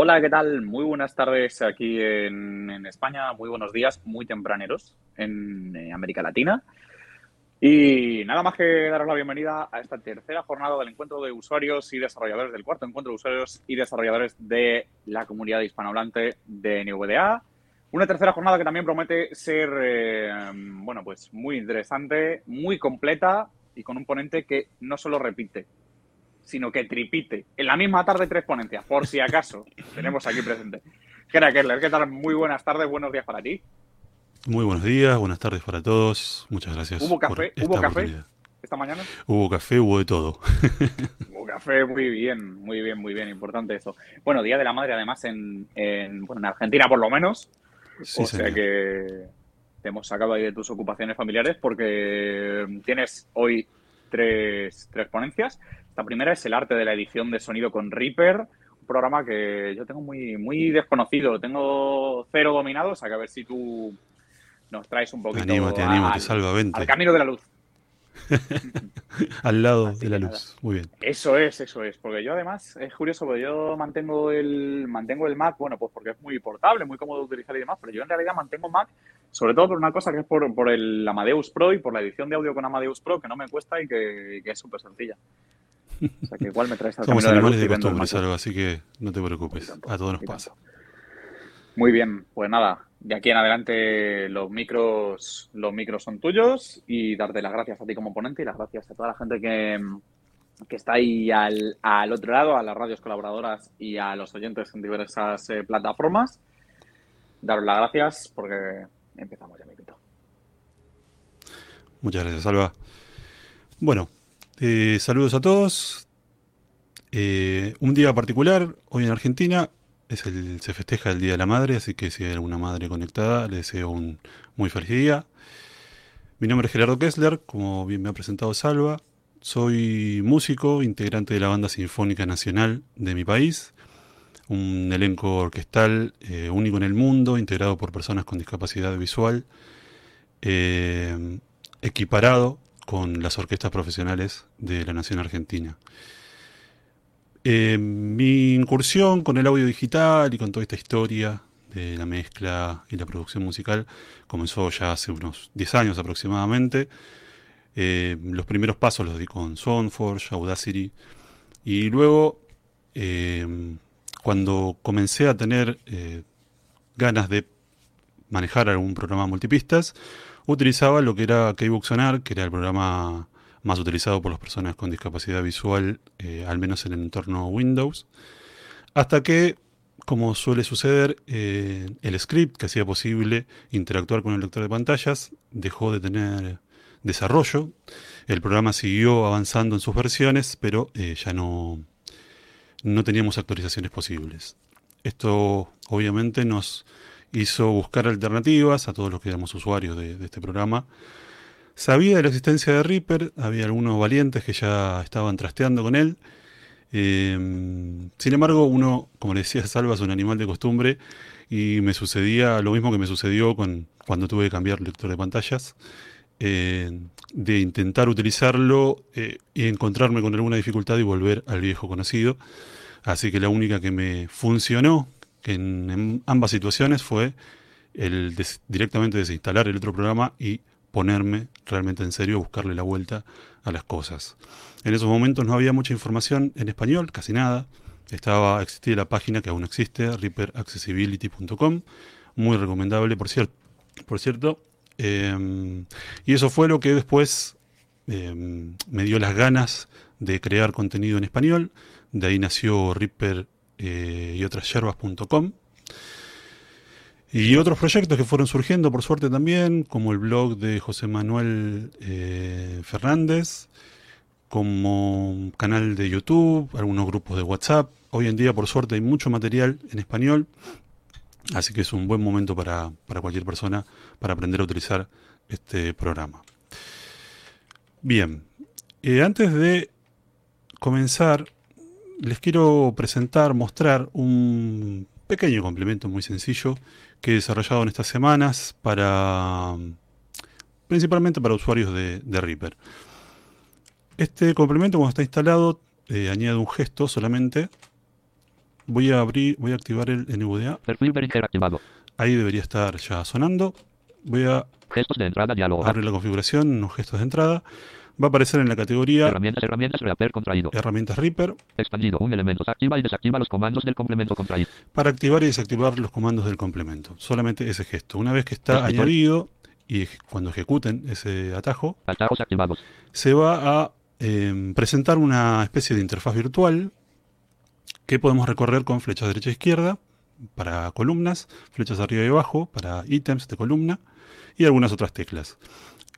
Hola, ¿qué tal? Muy buenas tardes aquí en, España, muy buenos días, muy tempraneros en eh, América Latina. Y nada más que daros la bienvenida a esta tercera jornada del encuentro de usuarios y desarrolladores, del cuarto encuentro de usuarios y desarrolladores de la comunidad hispanohablante de NVDA. Una tercera jornada que también promete ser, eh, bueno, pues muy interesante, muy completa y con un ponente que no solo repite, sino que tripite. En la misma tarde tres ponencias, por si acaso tenemos aquí presente. Gera Kerler, ¿qué tal? Muy buenas tardes, buenos días para ti. Muy buenos días, buenas tardes para todos. Muchas gracias. ¿Hubo café? ¿Hubo café esta mañana? Hubo café, hubo de todo. hubo café, muy bien, muy bien, muy bien, importante eso. Bueno, Día de la Madre además en, bueno, en Argentina por lo menos. o sea que te hemos sacado ahí de tus ocupaciones familiares porque tienes hoy tres, tres ponencias. La primera es el arte de la edición de sonido con Reaper, un programa que yo tengo muy, muy desconocido, tengo cero dominado, o sea que a ver si tú nos traes un poquito. Te animo, te animo, te salva, vente. Al camino de la luz. al lado de la luz. Muy bien. Eso es, eso es. Porque yo además, es curioso, porque yo mantengo el, mantengo el Mac, bueno, pues porque es muy portable, muy cómodo de utilizar y demás, pero yo en realidad mantengo Mac sobre todo por una cosa que es por, por el Amadeus Pro y por la edición de audio con Amadeus Pro, que no me cuesta y que, es súper sencilla. O sea que igual me traes al Somos animales de, costumbre, algo, así que no te preocupes. A todos nos pasa. Muy bien, pues nada, de aquí en adelante los micros, los micros son tuyos y darte las gracias a ti como ponente y las gracias a toda la gente que, está ahí al, al, otro lado, a las radios colaboradoras y a los oyentes en diversas eh, plataformas. Daros las gracias porque empezamos ya, mi Muchas gracias, Salva. Bueno, eh, saludos a todos. Eh, un día particular, hoy en Argentina, es se festeja el Día de la Madre, así que si hay alguna madre conectada, le deseo un muy feliz día. Mi nombre es Gerardo Kessler, como bien me ha presentado Salva. Soy músico, integrante de la Banda Sinfónica Nacional de mi país, un elenco orquestal eh, único en el mundo, integrado por personas con discapacidad visual, equiparado con las orquestas profesionales de la Nación Argentina. Eh, mi incursión con el audio digital y con toda esta historia de la mezcla y la producción musical comenzó ya hace unos 10 años aproximadamente. Eh, los primeros pasos los di con Soundforge, Audacity y luego eh, cuando comencé a tener ganas de manejar algún programa multipistas, utilizaba lo que era Sonar, que era el programa más utilizado por las personas con discapacidad visual, eh, al menos en el entorno Windows, hasta que, como suele suceder, eh, el script que hacía posible interactuar con el lector de pantallas dejó de tener desarrollo. El programa siguió avanzando en sus versiones, pero eh, ya no, no teníamos actualizaciones posibles. Esto obviamente nos hizo buscar alternativas a todos los que éramos usuarios de este programa Sabía de la existencia de Reaper, había algunos valientes que ya estaban trasteando con él. Em, sin embargo, uno, como le decía Salva, es un animal de costumbre y me sucedía lo mismo que me sucedió con, cuando tuve que cambiar el lector de pantallas, eh, de intentar utilizarlo eh, y encontrarme con alguna dificultad y volver al viejo conocido. Así que la única que me funcionó en, ambas situaciones fue el directamente desinstalar el otro programa y ponerme realmente en serio, buscarle la vuelta a las cosas. En esos momentos no había mucha información en español, casi nada. Estaba, existía la página que aún existe, reaperaccessibility.com, muy recomendable, por cierto. Por cierto. Em, y eso fue lo que después em, me dio las ganas de crear contenido en español. De ahí nació Reaper eh, y otras yerbas.com. Y otros proyectos que fueron surgiendo, por suerte también, como el blog de José Manuel eh, Fernández, como canal de YouTube, algunos grupos de WhatsApp. Hoy en día, por suerte, hay mucho material en español, así que es un buen momento para, cualquier persona para aprender a utilizar este programa. Bien, eh, antes de comenzar, les quiero presentar, mostrar un pequeño complemento muy sencillo que he desarrollado en estas semanas para principalmente para usuarios de, Reaper. Este complemento cuando está instalado eh, añade un gesto solamente voy a abrir, voy a activar el NVDA. Perfil. Ahí debería estar ya sonando. Voy a Gestos de entrada, diálogo. abrir la configuración, unos gestos de entrada. Va a aparecer en la categoría Herramientas, herramientas, reaper contraído. herramientas Reaper Expandido. Un elemento. Activa y desactiva los comandos del complemento contraído. para activar y desactivar los comandos del complemento. Solamente ese gesto. Una vez que está Escritor. añadido y cuando ejecuten ese atajo, Atajos activados. se va a eh, presentar una especie de interfaz virtual que podemos recorrer con flechas derecha e izquierda para columnas, flechas arriba y abajo para ítems de columna y algunas otras teclas.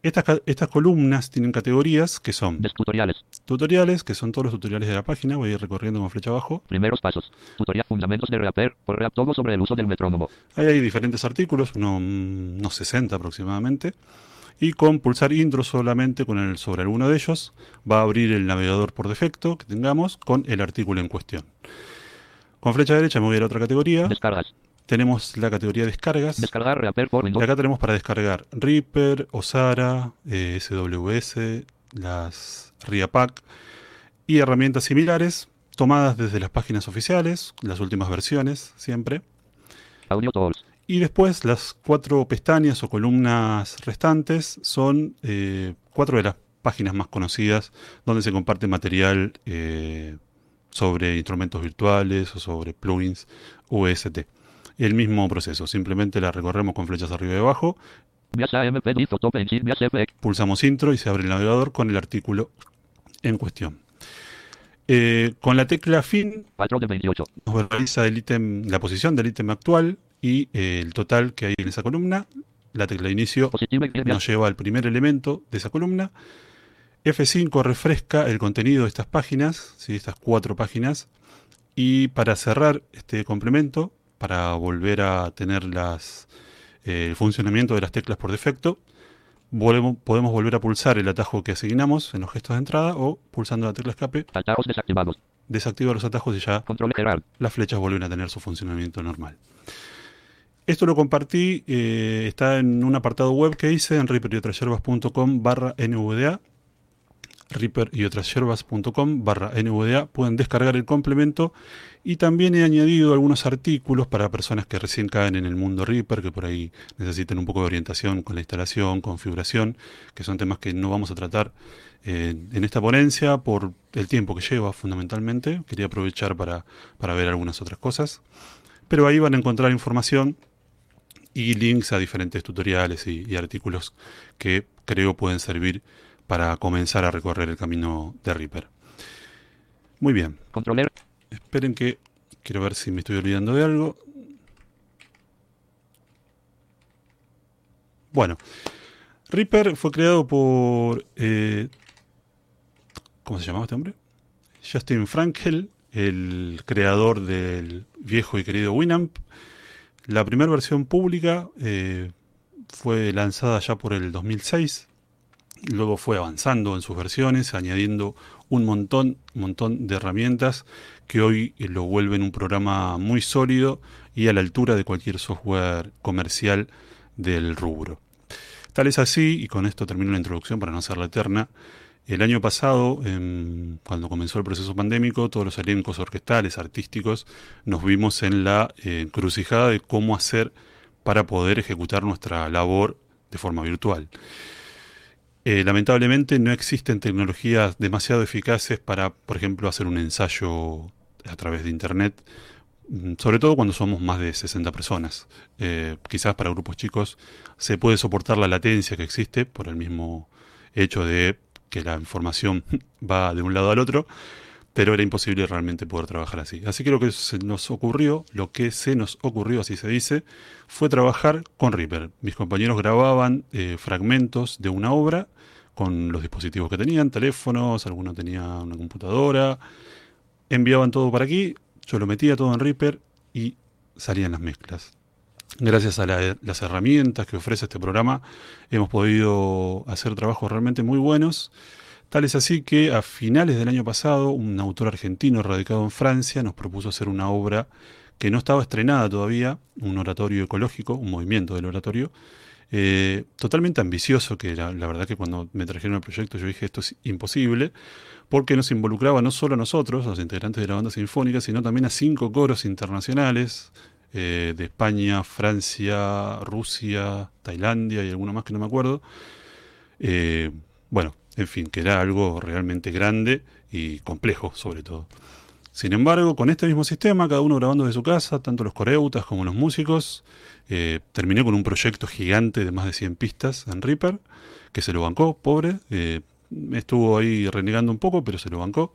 Estas, estas columnas tienen categorías que son tutoriales. tutoriales, que son todos los tutoriales de la página, voy a ir recorriendo con flecha abajo. Primeros pasos. Tutorial Fundamentos de Reaper. Por todo sobre el uso del metrónomo. Ahí hay diferentes artículos, mm, unos 60 aproximadamente. Y con pulsar intro solamente con el, sobre alguno de ellos, va a abrir el navegador por defecto que tengamos con el artículo en cuestión. Con flecha derecha me voy a ir a otra categoría. Descargas. Tenemos la categoría descargas. Descargar Reaper por Y Windows. acá tenemos para descargar Reaper, Osara, eh, SWS, las RIAPAC y herramientas similares tomadas desde las páginas oficiales, las últimas versiones siempre. Audio Tools. Y después las cuatro pestañas o columnas restantes son eh, cuatro de las páginas más conocidas donde se comparte material eh, sobre instrumentos virtuales o sobre plugins UST. El mismo proceso, simplemente la recorremos con flechas arriba y abajo, pulsamos intro y se abre el navegador con el artículo en cuestión. Eh, con la tecla fin 4 de 28. nos verbaliza el ítem, la posición del ítem actual y eh, el total que hay en esa columna. La tecla de inicio nos lleva al primer elemento de esa columna. F5 refresca el contenido de estas páginas, ¿sí? estas cuatro páginas. Y para cerrar este complemento, para volver a tener las, eh, el funcionamiento de las teclas por defecto, volvemos- podemos volver a pulsar el atajo que asignamos en los gestos de entrada o pulsando la tecla escape, Atajos desactivados. desactiva los atajos y ya Control Gerard. las flechas vuelven a tener su funcionamiento normal. Esto lo compartí, eh, está en un apartado web que hice en barra NVDA, reaperyotras barra NVDA, pueden descargar el complemento y también he añadido algunos artículos para personas que recién caen en el mundo Reaper, que por ahí necesiten un poco de orientación con la instalación, configuración, que son temas que no vamos a tratar eh, en esta ponencia por el tiempo que lleva fundamentalmente. Quería aprovechar para, para ver algunas otras cosas. Pero ahí van a encontrar información y links a diferentes tutoriales y, y artículos que creo pueden servir para comenzar a recorrer el camino de Reaper. Muy bien, Controller. esperen que quiero ver si me estoy olvidando de algo. Bueno, Reaper fue creado por... eh, ¿Cómo se llamaba este hombre? Justin Frankel, el creador del viejo y querido Winamp. La primera versión pública eh, fue lanzada ya por el 2006. Luego fue avanzando en sus versiones, añadiendo un montón, montón de herramientas que hoy eh, lo vuelven un programa muy sólido y a la altura de cualquier software comercial del rubro. Tal es así, y con esto termino la introducción para no hacerla eterna, el año pasado, em, cuando comenzó el proceso pandémico, todos los elencos orquestales, artísticos, nos vimos en la eh, encrucijada de cómo hacer para poder ejecutar nuestra labor de forma virtual. Eh, lamentablemente no existen tecnologías demasiado eficaces para, por ejemplo, hacer un ensayo a través de Internet, mm, sobre todo cuando somos más de 60 personas. Eh, quizás para grupos chicos se puede soportar la latencia que existe por el mismo hecho de que la información va de un lado al otro, pero era imposible realmente poder trabajar así. Así que lo que se nos ocurrió, lo que se nos ocurrió, así se dice, fue trabajar con Reaper. Mis compañeros grababan eh, fragmentos de una obra con los dispositivos que tenían, teléfonos, algunos tenía una computadora, enviaban todo para aquí, yo lo metía todo en Reaper y salían las mezclas. Gracias a la- las herramientas que ofrece este programa, hemos podido hacer trabajos realmente muy buenos. Tal es así que a finales del año pasado, un autor argentino radicado en Francia nos propuso hacer una obra que no estaba estrenada todavía, un oratorio ecológico, un movimiento del oratorio, eh, totalmente ambicioso, que la, la verdad que cuando me trajeron el proyecto yo dije esto es imposible, porque nos involucraba no solo a nosotros, los integrantes de la banda sinfónica, sino también a cinco coros internacionales eh, de España, Francia, Rusia, Tailandia y alguno más que no me acuerdo. Eh, bueno, en fin, que era algo realmente grande y complejo sobre todo. Sin embargo, con este mismo sistema, cada uno grabando de su casa, tanto los coreutas como los músicos, eh, terminé con un proyecto gigante de más de 100 pistas en Reaper, que se lo bancó, pobre, eh, estuvo ahí renegando un poco, pero se lo bancó.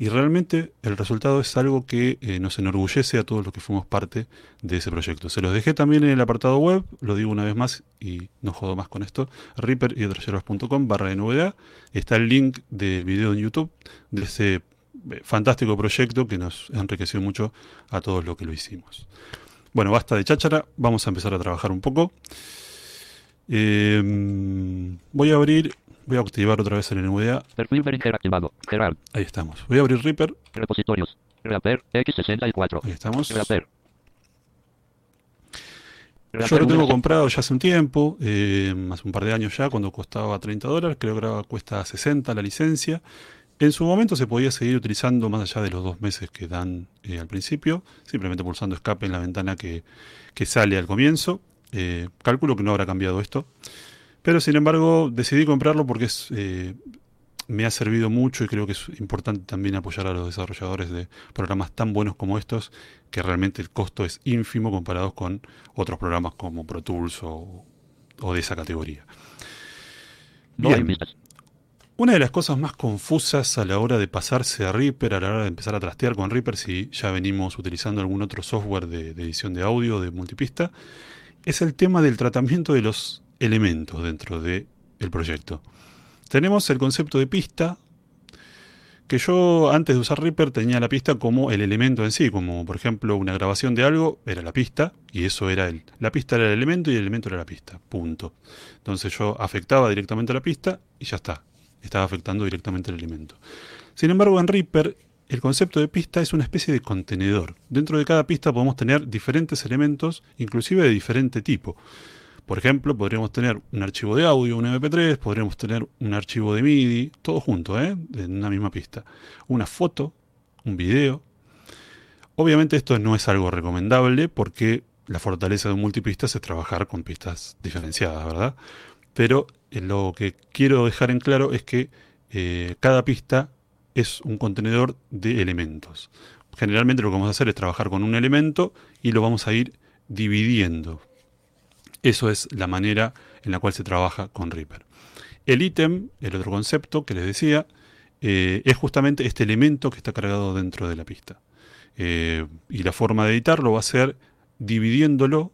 Y realmente el resultado es algo que eh, nos enorgullece a todos los que fuimos parte de ese proyecto. Se los dejé también en el apartado web, lo digo una vez más y no jodo más con esto, reaper.com barra NVDA. Está el link del video en YouTube de ese eh, fantástico proyecto que nos enriqueció mucho a todos los que lo hicimos. Bueno, basta de cháchara, vamos a empezar a trabajar un poco. Eh, voy a abrir Voy a activar otra vez el NVDA. Perfil Behringer activado. Gerard. Ahí estamos. Voy a abrir Reaper. Repositorios. Reaper X64. Ahí estamos. Reaper. Yo Reaper lo tengo 1. comprado ya hace un tiempo, eh, hace un par de años ya, cuando costaba 30 dólares, creo que ahora cuesta 60 la licencia. En su momento se podía seguir utilizando más allá de los dos meses que dan eh, al principio, simplemente pulsando escape en la ventana que, que sale al comienzo. Eh, calculo que no habrá cambiado esto. Pero sin embargo decidí comprarlo porque es, eh, me ha servido mucho y creo que es importante también apoyar a los desarrolladores de programas tan buenos como estos, que realmente el costo es ínfimo comparados con otros programas como Pro Tools o, o de esa categoría. Bien. Una de las cosas más confusas a la hora de pasarse a Reaper, a la hora de empezar a trastear con Reaper, si ya venimos utilizando algún otro software de, de edición de audio, de multipista, es el tema del tratamiento de los elementos dentro del proyecto. Tenemos el concepto de pista, que yo antes de usar Reaper tenía la pista como el elemento en sí, como por ejemplo una grabación de algo era la pista y eso era el, la pista era el elemento y el elemento era la pista, punto. Entonces yo afectaba directamente a la pista y ya está, estaba afectando directamente al elemento. Sin embargo en Reaper el concepto de pista es una especie de contenedor. Dentro de cada pista podemos tener diferentes elementos, inclusive de diferente tipo. Por ejemplo, podríamos tener un archivo de audio, un MP3, podríamos tener un archivo de MIDI, todo junto, ¿eh? en una misma pista. Una foto, un video. Obviamente esto no es algo recomendable porque la fortaleza de un multipista es trabajar con pistas diferenciadas, ¿verdad? Pero eh, lo que quiero dejar en claro es que eh, cada pista es un contenedor de elementos. Generalmente lo que vamos a hacer es trabajar con un elemento y lo vamos a ir dividiendo. Eso es la manera en la cual se trabaja con Reaper. El ítem, el otro concepto que les decía, eh, es justamente este elemento que está cargado dentro de la pista. Eh, y la forma de editarlo va a ser dividiéndolo,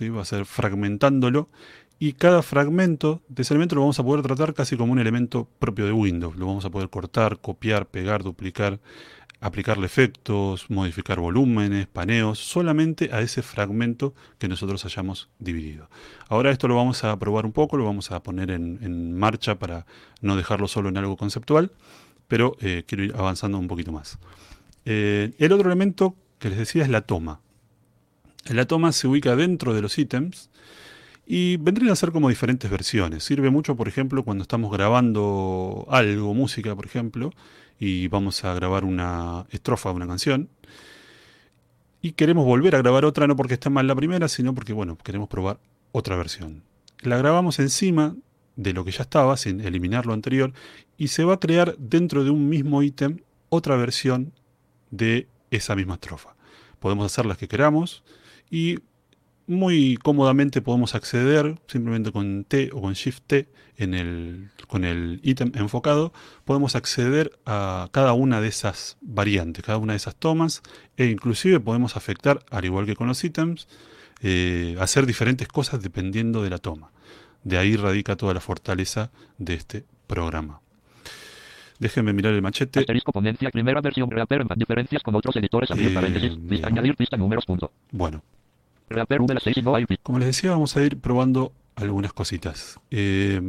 va a ser fragmentándolo, y cada fragmento de ese elemento lo vamos a poder tratar casi como un elemento propio de Windows. Lo vamos a poder cortar, copiar, pegar, duplicar, aplicarle efectos, modificar volúmenes, paneos, solamente a ese fragmento que nosotros hayamos dividido. Ahora esto lo vamos a probar un poco, lo vamos a poner en, marcha para no dejarlo solo en algo conceptual, pero eh, quiero ir avanzando un poquito más. Eh, el otro elemento que les decía es la toma. La toma se ubica dentro de los ítems y vendrían a ser como diferentes versiones. Sirve mucho, por ejemplo, cuando estamos grabando algo, música, por ejemplo, y vamos a grabar una estrofa de una canción. Y queremos volver a grabar otra, no porque esté mal la primera, sino porque, bueno, queremos probar otra versión. La grabamos encima de lo que ya estaba, sin eliminar lo anterior, y se va a crear dentro de un mismo ítem otra versión de esa misma estrofa. Podemos hacer las que queramos y muy cómodamente podemos acceder simplemente con T o con Shift T en el, con el ítem enfocado, podemos acceder a cada una de esas variantes, cada una de esas tomas e inclusive podemos afectar, al igual que con los ítems, eh, hacer diferentes cosas dependiendo de la toma. De ahí radica toda la fortaleza de este programa. Déjenme mirar el machete. Asterisco ponencia, primera versión Reaper, diferencias con otros editores, abrir Eh, paréntesis, añadir pista números, punto. Bueno, Reaper V 6 y no hay Como les decía, vamos a ir probando algunas cositas. Eh,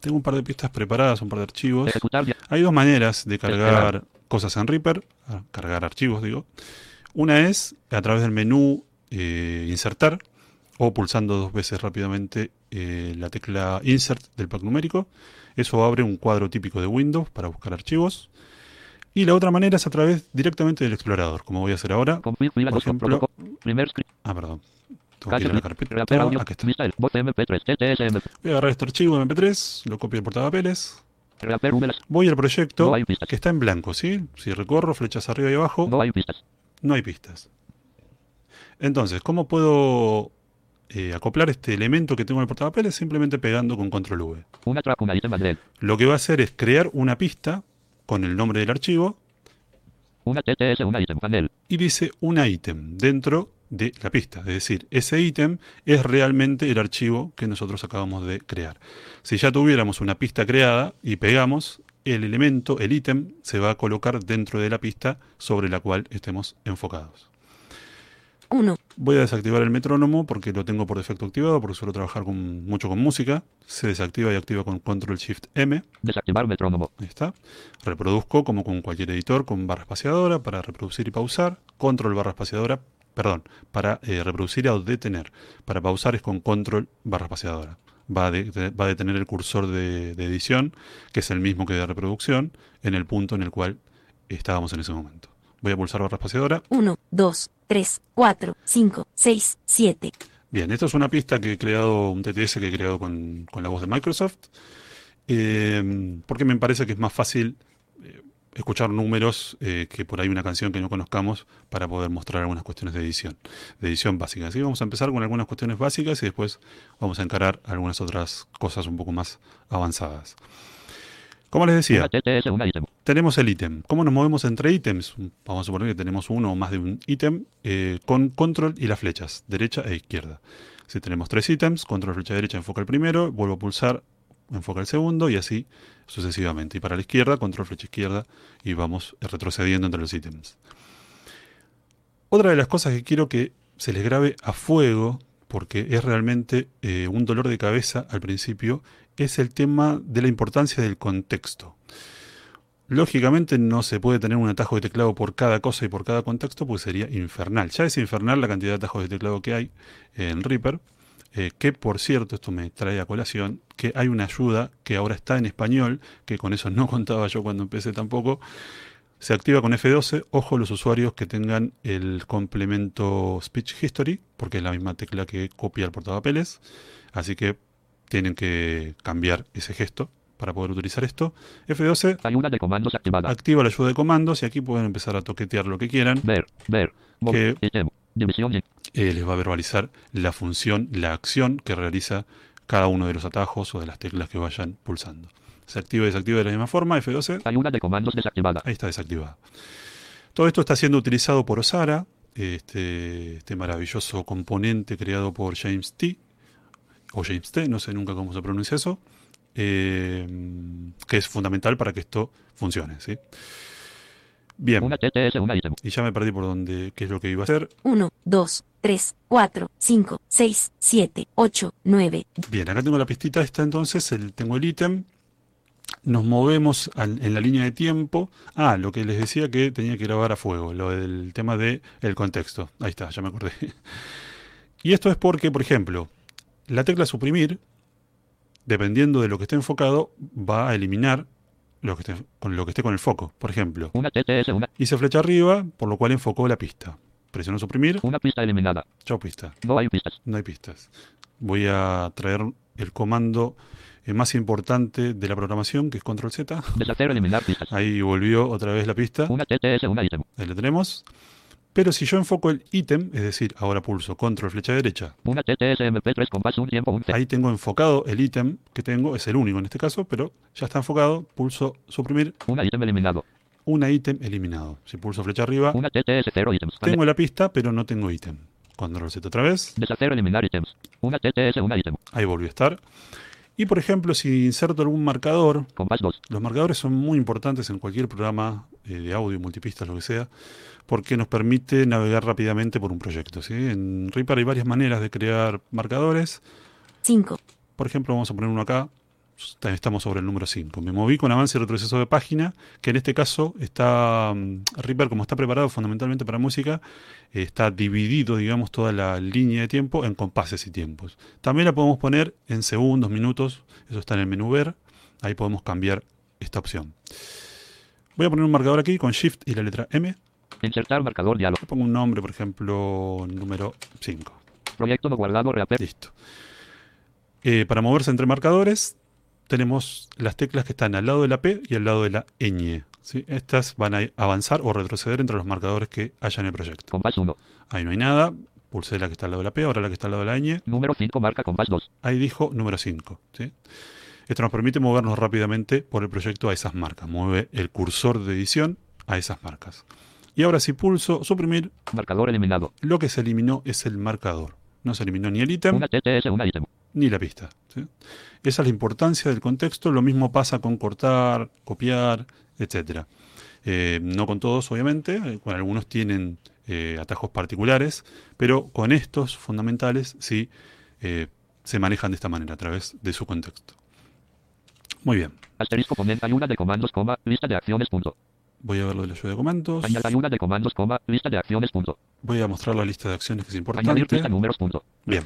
tengo un par de pistas preparadas, un par de archivos. Hay dos maneras de cargar cosas en Reaper, ah, cargar archivos, digo. Una es a través del menú eh, insertar, o pulsando dos veces rápidamente eh, la tecla Insert del pack numérico. Eso abre un cuadro típico de Windows para buscar archivos. Y la otra manera es a través directamente del explorador, como voy a hacer ahora. Por ejemplo. Ah, perdón. Tengo que ir a la carpeta. Reaper audio. Acá está. Vista voz MP3. TTSM. Voy a agarrar este archivo MP3, lo copio al portapapeles. Voy al proyecto que está en blanco, ¿sí? Si recorro flechas arriba y abajo, No hay pistas. no hay pistas. Entonces, ¿cómo puedo eh, acoplar este elemento que tengo en el portapapeles? Simplemente pegando con control V. Lo que va a hacer es crear una pista con el nombre del archivo Una TTS, una item panel. y dice una ítem dentro de la pista. Es decir, ese ítem es realmente el archivo que nosotros acabamos de crear. Si ya tuviéramos una pista creada y pegamos, el elemento, el ítem, se va a colocar dentro de la pista sobre la cual estemos enfocados. 1, Voy a desactivar el metrónomo porque lo tengo por defecto activado, porque suelo trabajar con- mucho con música. Se desactiva y activa con Control Shift M. Desactivar metrónomo. Ahí está. Reproduzco como con cualquier editor con barra espaciadora para reproducir y pausar. Control barra espaciadora, perdón, para eh, reproducir o detener. Para pausar es con Control barra espaciadora. Va a, de- va a detener el cursor de, de edición, que es el mismo que de reproducción, en el punto en el cual estábamos en ese momento. Voy a pulsar barra espaciadora 1, 2, 3, 4, 5, 6, 7, Bien, esto es una pista que he creado, un TTS que he creado con, con la voz de Microsoft, eh, porque me parece que es más fácil eh, escuchar números eh, que por ahí una canción que no conozcamos para poder mostrar algunas cuestiones de edición, de edición básica. Así que vamos a empezar con algunas cuestiones básicas y después vamos a encarar algunas otras cosas un poco más avanzadas. Como les decía, tenemos el ítem. ¿Cómo nos movemos entre ítems? Vamos a suponer que tenemos uno o más de un ítem eh, con control y las flechas, derecha e izquierda. Si tenemos tres ítems, control flecha derecha enfoca el primero, vuelvo a pulsar, enfoca el segundo y así sucesivamente. Y para la izquierda, control flecha izquierda y vamos retrocediendo entre los ítems. Otra de las cosas que quiero que se les grabe a fuego, porque es realmente eh, un dolor de cabeza al principio, es el tema de la importancia del contexto. Lógicamente no se puede tener un atajo de teclado por cada cosa y por cada contexto, pues sería infernal. Ya es infernal la cantidad de atajos de teclado que hay en Reaper, eh, que por cierto, esto me trae a colación, que hay una ayuda que ahora está en español, que con eso no contaba yo cuando empecé tampoco, se activa con F12. Ojo los usuarios que tengan el complemento Speech History, porque es la misma tecla que copia el portapapeles. Así que tienen que cambiar ese gesto para poder utilizar esto. F12 Ayuda de comandos activada. activa la ayuda de comandos y aquí pueden empezar a toquetear lo que quieran. Ver, ver. Que- Eh, les va a verbalizar la función, la acción que realiza cada uno de los atajos o de las teclas que vayan pulsando. Se activa y desactiva de la misma forma. F12 Ayuda de comandos desactivada. Ahí está desactivado. Todo esto está siendo utilizado por Osara, este, este maravilloso componente creado por James T. O James T, no sé nunca cómo se pronuncia eso. eh, que es fundamental para que esto funcione. ¿sí? Bien, Una TTS, una item. y ya me perdí por dónde, qué es lo que iba a hacer. 1, 2, 3, 4, 5, 6, 7, 8, 9, Bien, acá tengo la pistita esta entonces, el- tengo el ítem. Nos movemos al- en la línea de tiempo. Ah, lo que les decía que tenía que grabar a fuego, lo del tema del el contexto. Ahí está, ya me acordé. Y esto es porque, por ejemplo, la tecla suprimir, dependiendo de lo que esté enfocado, va a eliminar lo que esté, con lo que esté con el foco. Por ejemplo, Una TTS, una, hice flecha arriba, por lo cual enfocó la pista. Presiono suprimir, una pista eliminada. chao pista. No hay pistas. No hay pistas. Voy a traer el comando eh, más importante de la programación, que es control Z. Deshacer, eliminar pistas. Ahí volvió otra vez la pista. Una TTS, una. Ahí la tenemos. Pero si yo enfoco el ítem, es decir, ahora pulso control flecha derecha, Una TTS MP3 con base un tiempo un C. ahí tengo enfocado el ítem que tengo, es el único en este caso, pero ya está enfocado, pulso suprimir, Una item eliminado. una ítem eliminado. Si pulso flecha arriba, tengo la pista, pero no tengo ítem. Control Z otra vez, Deshacer, eliminar items. Una TTS, una item. ahí volvió a estar. Y por ejemplo, si inserto algún marcador, Con base 2. Los marcadores son muy importantes en cualquier programa eh, de audio, multipistas, lo que sea, porque nos permite navegar rápidamente por un proyecto. ¿sí? En Reaper hay varias maneras de crear marcadores. 5, Por ejemplo, vamos a poner uno acá, estamos sobre el número 5. Me moví con avance y retroceso de página, que en este caso está, mm, Reaper como está preparado fundamentalmente para música, eh, está dividido, digamos, toda la línea de tiempo en compases y tiempos. También la podemos poner en segundos, minutos, eso está en el menú ver, ahí podemos cambiar esta opción. Voy a poner un marcador aquí con Shift y la letra M. Insertar marcador diálogo. Le pongo un nombre, por ejemplo, número 5. Proyecto no guardado Reaper. Listo. Eh, para moverse entre marcadores, tenemos las teclas que están al lado de la P y al lado de la ñ. ¿sí? Estas van a avanzar o retroceder entre los marcadores que haya en el proyecto. Compás 1. Ahí no hay nada. Pulsé la que está al lado de la P, ahora la que está al lado de la ñ. Número 5 marca compás 2. Ahí dijo número 5. ¿sí? Esto nos permite movernos rápidamente por el proyecto a esas marcas. Mueve el cursor de edición a esas marcas. Y ahora si pulso suprimir, Marcador eliminado. lo que se eliminó es el marcador. No se eliminó ni el ítem Una TTS, una ítem. Ni la pista. ¿sí? Esa es la importancia del contexto. Lo mismo pasa con cortar, copiar, etcétera. Eh, no con todos, obviamente. eh, Con algunos tienen eh, atajos particulares, pero con estos fundamentales sí eh, se manejan de esta manera, a través de su contexto. Muy bien. Asterisco ponen ayuda de comandos, coma, lista de acciones, punto. Voy a ver lo de la ayuda de comandos. Añadir ayuda de comandos, coma, lista de acciones, punto. Voy a mostrar la lista de acciones que es Añadir importante. lista números, punto. Bien.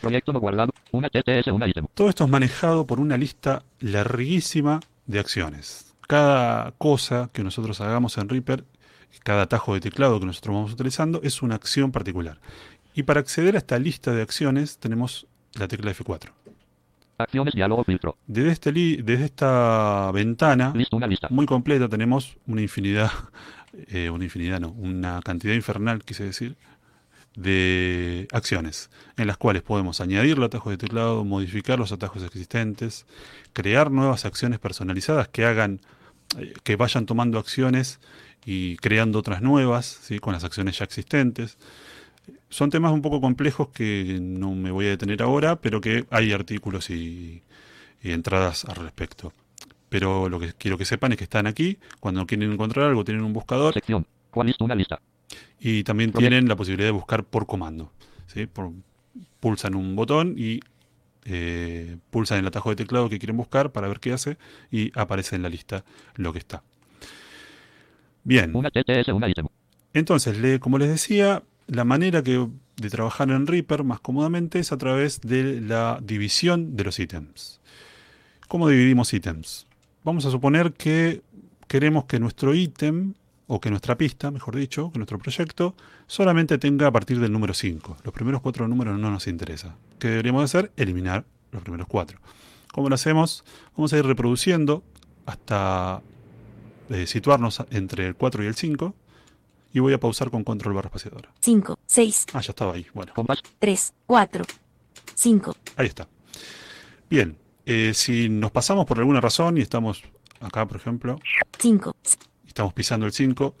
Proyecto no guardado. Una TTS, una ítem. Todo esto es manejado por una lista larguísima de acciones. Cada cosa que nosotros hagamos en Reaper, cada atajo de teclado que nosotros vamos utilizando, es una acción particular. Y para acceder a esta lista de acciones tenemos la tecla F4. Acciones, diálogo, filtro. Desde, este li- desde esta ventana Lista, una lista. muy completa tenemos una infinidad, eh, una infinidad no, una cantidad infernal, quise decir, de acciones en las cuales podemos añadir los atajos de teclado, modificar los atajos existentes, crear nuevas acciones personalizadas que hagan, eh, que vayan tomando acciones y creando otras nuevas, ¿sí? con las acciones ya existentes. Son temas un poco complejos que no me voy a detener ahora, pero que hay artículos y, entradas al respecto. Pero lo que quiero que sepan es que están aquí. Cuando quieren encontrar algo, tienen un buscador Sección. ¿Cuál lista? Una lista. Y también tienen la posibilidad de buscar por comando. ¿sí? Por- pulsan un botón y eh, pulsan el atajo de teclado que quieren buscar para ver qué hace y aparece en la lista lo que está. Bien, Una TTS, una ítem. entonces, le- como les decía, la manera que, de trabajar en Reaper más cómodamente es a través de la división de los ítems. ¿Cómo dividimos ítems? Vamos a suponer que queremos que nuestro ítem, o que nuestra pista, mejor dicho, que nuestro proyecto, solamente tenga a partir del número 5. Los primeros cuatro números no nos interesa. ¿Qué deberíamos hacer? Eliminar los primeros cuatro. ¿Cómo lo hacemos? Vamos a ir reproduciendo hasta eh, situarnos entre el 4 y el 5 y voy a pausar con control barra espaciadora. 5, 6, Ah, ya estaba ahí. Bueno, Compás. 3, 4, 5, ahí está. Bien, eh, si nos pasamos por alguna razón y estamos acá, por ejemplo, 5, y estamos pisando el 5,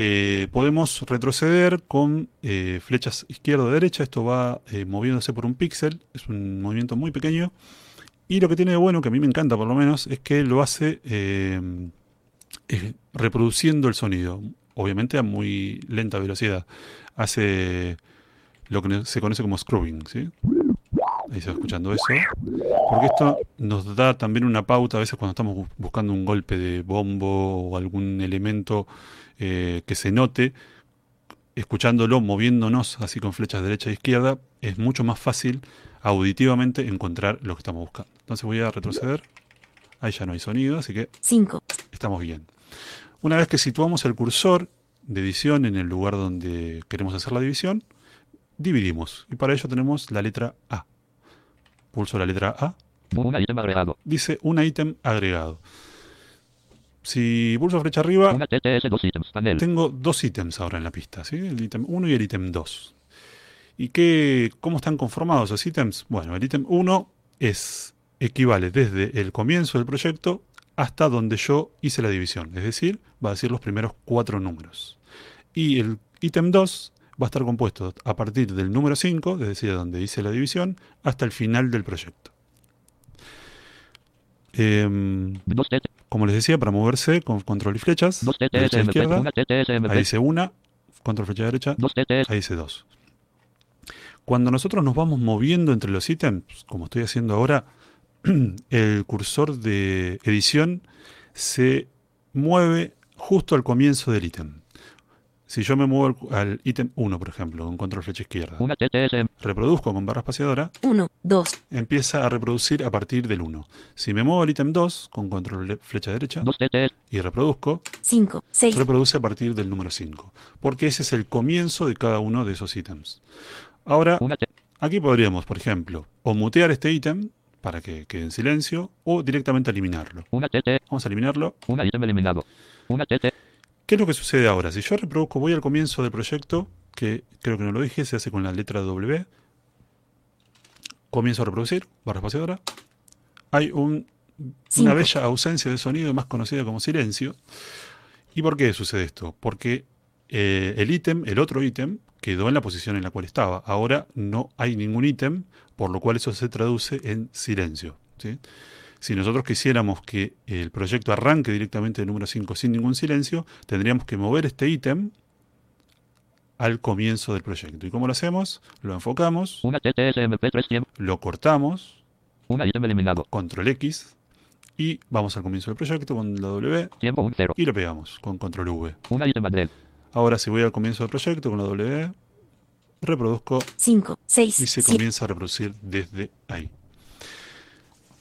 eh, podemos retroceder con eh, flechas izquierda-derecha. Esto va eh, moviéndose por un píxel. Es un movimiento muy pequeño. Y lo que tiene de bueno, que a mí me encanta por lo menos, es que lo hace reproduciendo el sonido. Obviamente a muy lenta velocidad. Hace lo que se conoce como scrubbing. Ahí se va escuchando eso. Porque esto nos da también una pauta a veces cuando estamos bu- buscando un golpe de bombo o algún elemento eh, que se note. Escuchándolo, moviéndonos así con flechas derecha e izquierda, es mucho más fácil auditivamente encontrar lo que estamos buscando. Entonces voy a retroceder. Ahí ya no hay sonido, así que 5, estamos bien. Una vez que situamos el cursor de edición en el lugar donde queremos hacer la división, dividimos. Y para ello tenemos la letra A. Pulso la letra A. Una ítem agregado. Dice un ítem agregado. Si pulso flecha arriba, Una TTS, dos ítems. Panel. tengo dos ítems ahora en la pista, ¿sí? El ítem 1 y el ítem 2. ¿Y qué, cómo están conformados esos ítems? Bueno, el ítem 1 es, equivale desde el comienzo del proyecto hasta donde yo hice la división, es decir, va a decir los primeros cuatro números. Y el ítem 2 va a estar compuesto a partir del número 5, es decir, donde hice la división, hasta el final del proyecto. Em, como les decía, para moverse con control y flechas, derecha e izquierda, ahí MP. dice una, control flecha derecha, ahí dice dos. Cuando nosotros nos vamos moviendo entre los ítems, como estoy haciendo ahora, el cursor de edición se mueve justo al comienzo del ítem. Si yo me muevo al- al ítem 1, por ejemplo, con control flecha izquierda, reproduzco con barra espaciadora, 1, 2, empieza a reproducir a partir del 1. Si me muevo al ítem 2 con control le- flecha derecha 2 TTS. y reproduzco, 5, 6, reproduce a partir del número 5, porque ese es el comienzo de cada uno de esos ítems. Ahora, aquí podríamos, por ejemplo, o mutear este ítem para que quede en silencio o directamente eliminarlo. Vamos a eliminarlo. Eliminado. ¿Qué es lo que sucede ahora? Si yo reproduzco, voy al comienzo del proyecto, que creo que no lo dije, se hace con la letra W. Comienzo a reproducir, barra espaciadora. Hay un- una bella ausencia de sonido más conocida como silencio. ¿Y por qué sucede esto? Porque eh, el ítem, el otro ítem, quedó en la posición en la cual estaba. Ahora no hay ningún ítem, por lo cual eso se traduce en silencio. ¿sí? Si nosotros quisiéramos que el proyecto arranque directamente del número 5 sin ningún silencio, tendríamos que mover este ítem al comienzo del proyecto. ¿Y cómo lo hacemos? Lo enfocamos, Una TTSMP 3 tiempo. lo cortamos, Una ítem eliminado. control X, y vamos al comienzo del proyecto con la W Tiempo un 0. y lo pegamos con control V. Una ítem. Ahora si voy al comienzo del proyecto con la W, reproduzco 5, y 6, se 7, comienza a reproducir desde ahí.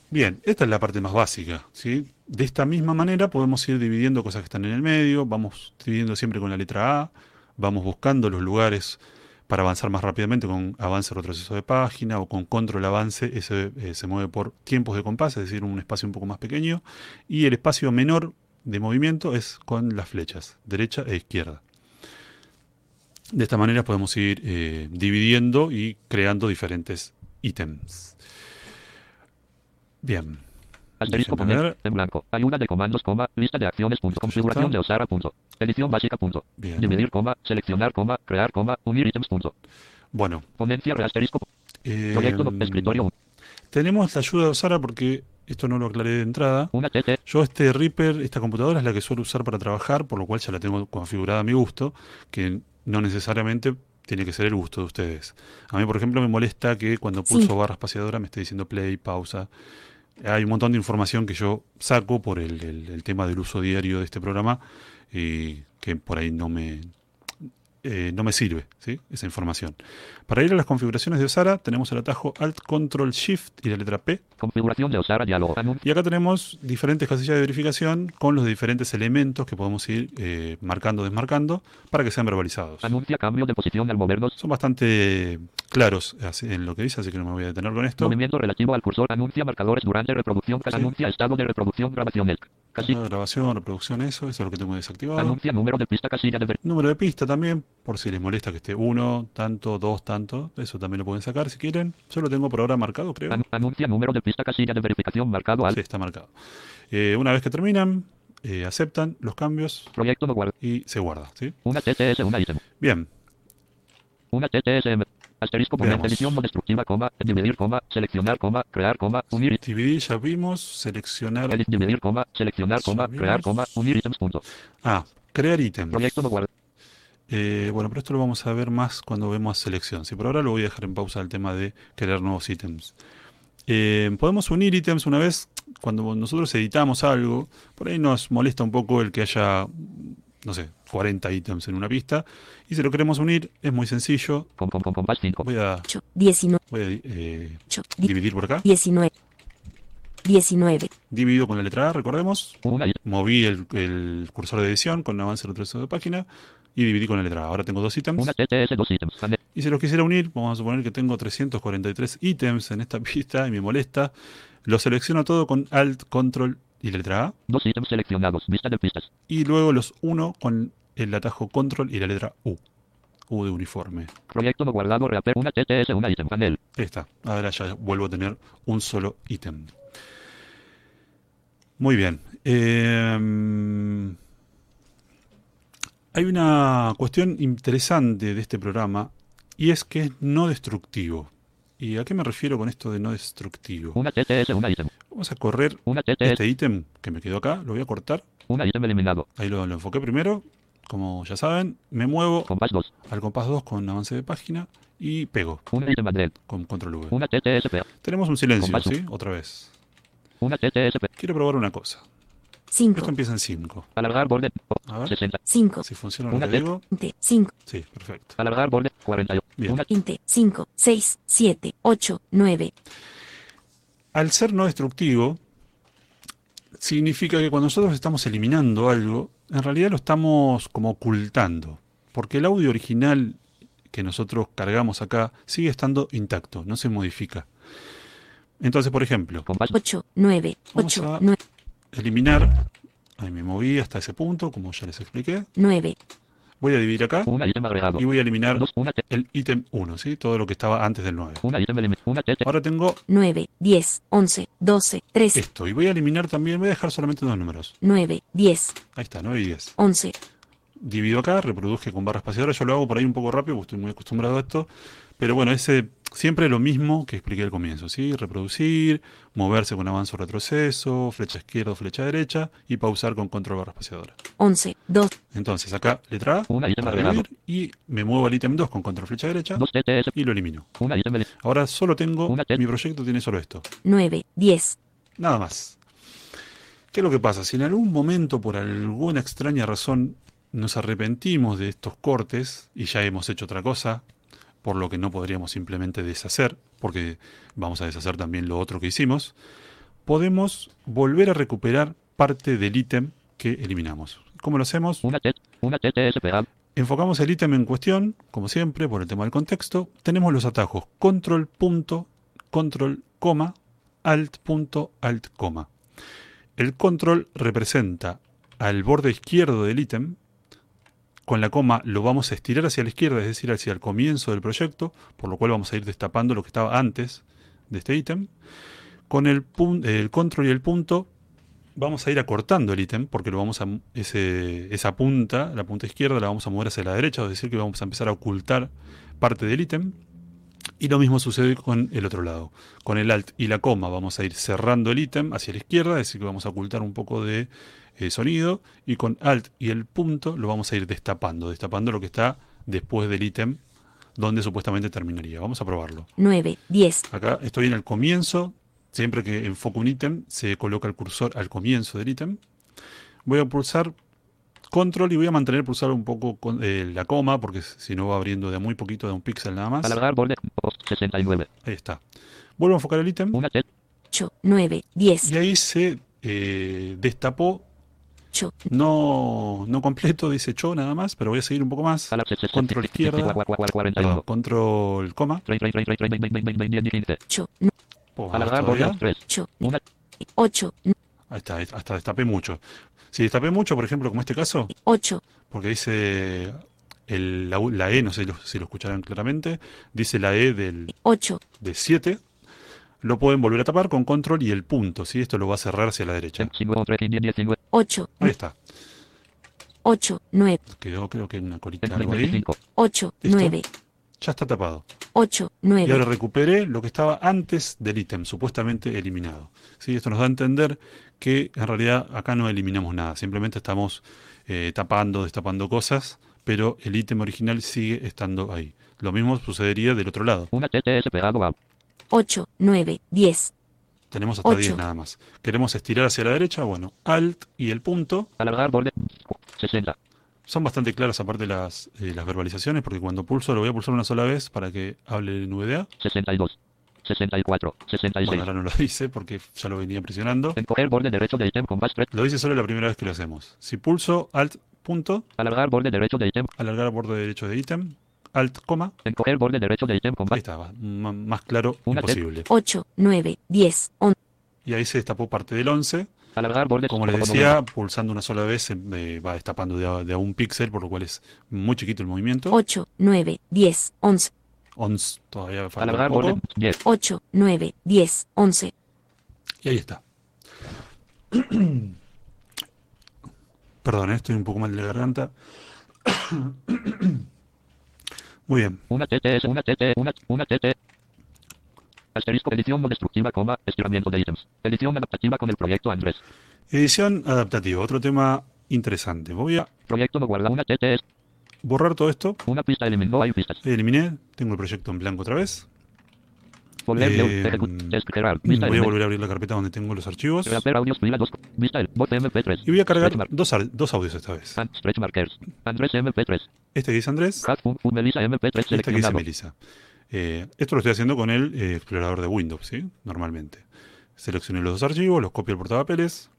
Bien, esta es la parte más básica. ¿sí? De esta misma manera podemos ir dividiendo cosas que están en el medio, vamos dividiendo siempre con la letra A, vamos buscando los lugares para avanzar más rápidamente con avance retroceso de página o con control avance, ese eh, se mueve por tiempos de compás, es decir, un espacio un poco más pequeño, y el espacio menor de movimiento es con las flechas, derecha e izquierda. De esta manera podemos ir eh, dividiendo y creando diferentes ítems. Bien. Asterisco poner en blanco. Ayuda de comandos, coma, lista de acciones, punto, configuración está. de Osara, punto. Edición básica, punto. Bien. Dividir, coma, seleccionar, coma, crear, coma, unir ítems, punto. Bueno, Ponencia, asterisco, eh, proyecto, escritorio, tenemos la ayuda de Osara porque esto no lo aclaré de entrada. Yo este Reaper, esta computadora es la que suelo usar para trabajar, por lo cual ya la tengo configurada a mi gusto, que no necesariamente tiene que ser el gusto de ustedes. A mí, por ejemplo, me molesta que cuando Sí. pulso barra espaciadora me esté diciendo play, pausa. Hay un montón de información que yo saco por el, tema del uso diario de este programa y que por ahí no me, eh, no me sirve ¿sí? esa información. Para ir a las configuraciones de Osara tenemos el atajo Alt Control Shift y la letra P. configuración de Osara, diálogo, Y acá tenemos diferentes casillas de verificación con los diferentes elementos que podemos ir eh, marcando o desmarcando para que sean verbalizados. anuncia cambio de posición al movernos, Son bastante claros en lo que dice, así que no me voy a detener con esto. movimiento relativo al cursor, anuncia marcadores durante reproducción, Sí. anuncia estado de reproducción, grabación, el- casi, Ah, grabación, reproducción, eso, eso es lo que tengo desactivado. anuncia número de pista, casilla de ver- Número de pista también, por si les molesta que esté uno, tanto, dos, tanto. Eso también lo pueden sacar si quieren. Yo lo tengo por ahora marcado, creo. an- anuncia número de pista, casilla de verificación marcado al Sí, está marcado. Eh, una vez que terminan, eh, aceptan los cambios proyecto no guarda, y se guarda. ¿sí? una TTS, una ítem, Bien, una TTSM, asterisco, edición no destructiva, coma, dividir, coma, seleccionar, coma, crear, coma, unir, dividir ya vimos, seleccionar. edit, dividir, coma, seleccionar, coma, crear, coma, unir ítems, punto, Ah, crear ítems. proyecto no guarda, Eh, bueno, pero esto lo vamos a ver más cuando vemos selección. Sí, por ahora lo voy a dejar en pausa el tema de crear nuevos ítems. Eh, podemos unir ítems una vez cuando nosotros editamos algo. Por ahí nos molesta un poco el que haya, no sé, 40 ítems en una pista. Y si lo queremos unir, es muy sencillo. con, con, con, compás 5, Voy a, 8, 19, voy a eh, 8, di- dividir por acá. 19, 19, Divido con la letra A, recordemos. Moví el, el cursor de edición con avance retroceso de página. Y dividí con la letra A. Ahora tengo dos ítems. una TTS, dos ítems, ane- Y si los quisiera unir, vamos a suponer que tengo 343 ítems en esta pista y me molesta. Lo selecciono todo con Alt, Control y letra A. dos ítems seleccionados, vista de pistas, Y luego los uno con el atajo Control y la letra U. U de uniforme. proyecto no guardado, reaper, una TTS, una ítem, panel, está. Ahora ya vuelvo a tener un solo ítem. Muy bien. Eh, hay una cuestión interesante de este programa y es que es no destructivo. ¿Y a qué me refiero con esto de no destructivo? una TTS, una ítem, Vamos a correr una este ítem que me quedó acá, lo voy a cortar. una ítem eliminado, Ahí lo, lo enfoqué primero. Como ya saben, me muevo compás 2, al compás 2 con avance de página y pego una ítem Adel, con control V. una Tenemos un silencio, Compás ¿sí? Otra vez. Una TTSP. Quiero probar una cosa. Esto 5, empieza en 5. Alargar borde. A ver. 60. 5, Si funciona lo que digo. 20, 5, Sí, perfecto. Alargar borde. 41. Bien. Una 20, 5, 6, 7, 8, 9, Al ser no destructivo, significa que cuando nosotros estamos eliminando algo, en realidad lo estamos como ocultando. Porque el audio original que nosotros cargamos acá sigue estando intacto, no se modifica. Entonces, por ejemplo, compás. 8, 9, Vamos 8, a- 9, eliminar, ahí me moví hasta ese punto, como ya les expliqué. 9, Voy a dividir acá Una ítem agregado. y voy a eliminar Dos. Una el ítem 1, ¿sí? todo lo que estaba antes del 9. Una ítem elim- Una. Ahora tengo 9, 10, 11, 12, 13, esto y voy a eliminar también, voy a dejar solamente dos números. 9, 10, Ahí está, 9 y 10. 11, Divido acá, reproduje con barra espaciadora, yo lo hago por ahí un poco rápido porque estoy muy acostumbrado a esto, pero bueno, ese siempre lo mismo que expliqué al comienzo, ¿sí? Reproducir, moverse con avance o retroceso, flecha izquierda o flecha derecha y pausar con control barra espaciadora. 11, 2, Entonces acá letra A, Una ítem y me muevo al ítem 2 con control flecha derecha Dos y lo elimino. Una ítem Ahora solo tengo, Una mi proyecto tiene solo esto, 9, 10, nada más. ¿Qué es lo que pasa? Si en algún momento, por alguna extraña razón, nos arrepentimos de estos cortes y ya hemos hecho otra cosa, por lo que no podríamos simplemente deshacer, porque vamos a deshacer también lo otro que hicimos, podemos volver a recuperar parte del ítem que eliminamos. ¿Cómo lo hacemos? Una. Una. Enfocamos el ítem en cuestión, como siempre, por el tema del contexto. Tenemos los atajos control punto, control coma, alt punto, alt coma. El control representa al borde izquierdo del ítem. Con la coma lo vamos a estirar hacia la izquierda, es decir, hacia el comienzo del proyecto, por lo cual vamos a ir destapando lo que estaba antes de este ítem. Con el, el control y el punto vamos a ir acortando el ítem porque lo vamos a esa punta, la punta izquierda, la vamos a mover hacia la derecha, es decir, que vamos a empezar a ocultar parte del ítem. Y lo mismo sucede con el otro lado. Con el alt y la coma vamos a ir cerrando el ítem hacia la izquierda, es decir, que vamos a ocultar un poco de eh, sonido. Y con alt y el punto lo vamos a ir destapando, destapando lo que está después del ítem donde supuestamente terminaría. Vamos a probarlo. 9, 10, Acá estoy en el comienzo. Siempre que enfoco un ítem, se coloca el cursor al comienzo del ítem. Voy a pulsar control y voy a mantener pulsado un poco con, eh, la coma, porque si no va abriendo de muy poquito, de un píxel nada más. Alargar borde. Oh, 69. Ahí está. Vuelvo a enfocar el ítem Una T. 8, 9, 10, y ahí se eh, destapó, 8, no, no completo, dice cho nada más, pero voy a seguir un poco más. Alar 60. Control izquierda. Perdón, 41. control coma. 8, Oh, Alargar todavía. borde. 3. 8, Una 8, Ahí está, hasta destapé mucho. Si destapé mucho, por ejemplo, como este caso, 8, porque dice el- la, E, no sé lo- si lo escucharán claramente, dice la E del, 8, de 7, lo pueden volver a tapar con control y el punto, ¿sí? Esto lo va a cerrar hacia la derecha. 5 8, Ahí está. 8, 9, Quedó creo que una colita algo ahí. 8, ¿Listo? 9, Ya está tapado. 8, Y ahora 9, recuperé lo que estaba antes del ítem, supuestamente eliminado. ¿Sí? Esto nos da a entender que en realidad acá no eliminamos nada, simplemente estamos eh, tapando, destapando cosas, pero el ítem original sigue estando ahí. Lo mismo sucedería del otro lado. Una TTS pegado a 8, 9, 10, Tenemos hasta Ocho. 10 nada más. Queremos estirar hacia la derecha, bueno, alt y el punto. alargar borde 60. Son bastante claras aparte las, eh, las verbalizaciones, porque cuando pulso lo voy a pulsar una sola vez para que hable en VDA. 62. 64. 66. Bueno, ahora no lo dice porque ya lo venía presionando. Encoger borde derecho de ítem con más 3. Lo dice solo la primera vez que lo hacemos. Si pulso alt punto, Alargar borde derecho de ítem. alargar borde derecho de ítem, alt coma, Encoger borde derecho de ítem con ahí m- más claro Una imposible. 8, 9, 10, 11, Y ahí se destapó parte del 11. Alargar borde Como les como decía, pulsando una sola vez se eh, va destapando de a, de a un píxel, por lo cual es muy chiquito el movimiento. 8, 9, 10, 11, 11 todavía falta Alargar un poco. borde 10. 8, 9, 10, 11, Y ahí está. Perdón, eh, estoy un poco mal de la garganta. Muy bien. Una TT una TT, una, una TT. Asterisco, edición no destructiva, coma, estiramiento de ítems. Edición adaptativa con el proyecto Andrés. Edición adaptativa, otro tema interesante. Voy a Proyecto no guarda una TT borrar todo esto. una pista eliminó, hay pistas. Eliminé, tengo el proyecto en blanco otra vez. Eh, vista Voy a volver a abrir la carpeta donde tengo los archivos. rehacer audios, fila 2, vista el, voz MP3. Y voy a cargar dos, dos audios esta vez. MP3. Este que dice Andrés Hat, un, un Melissa MP3 y este que dice. Melissa. Eh, esto lo estoy haciendo con el eh, explorador de Windows, ¿sí? Normalmente. Seleccioné los dos archivos, los copio al portapapeles,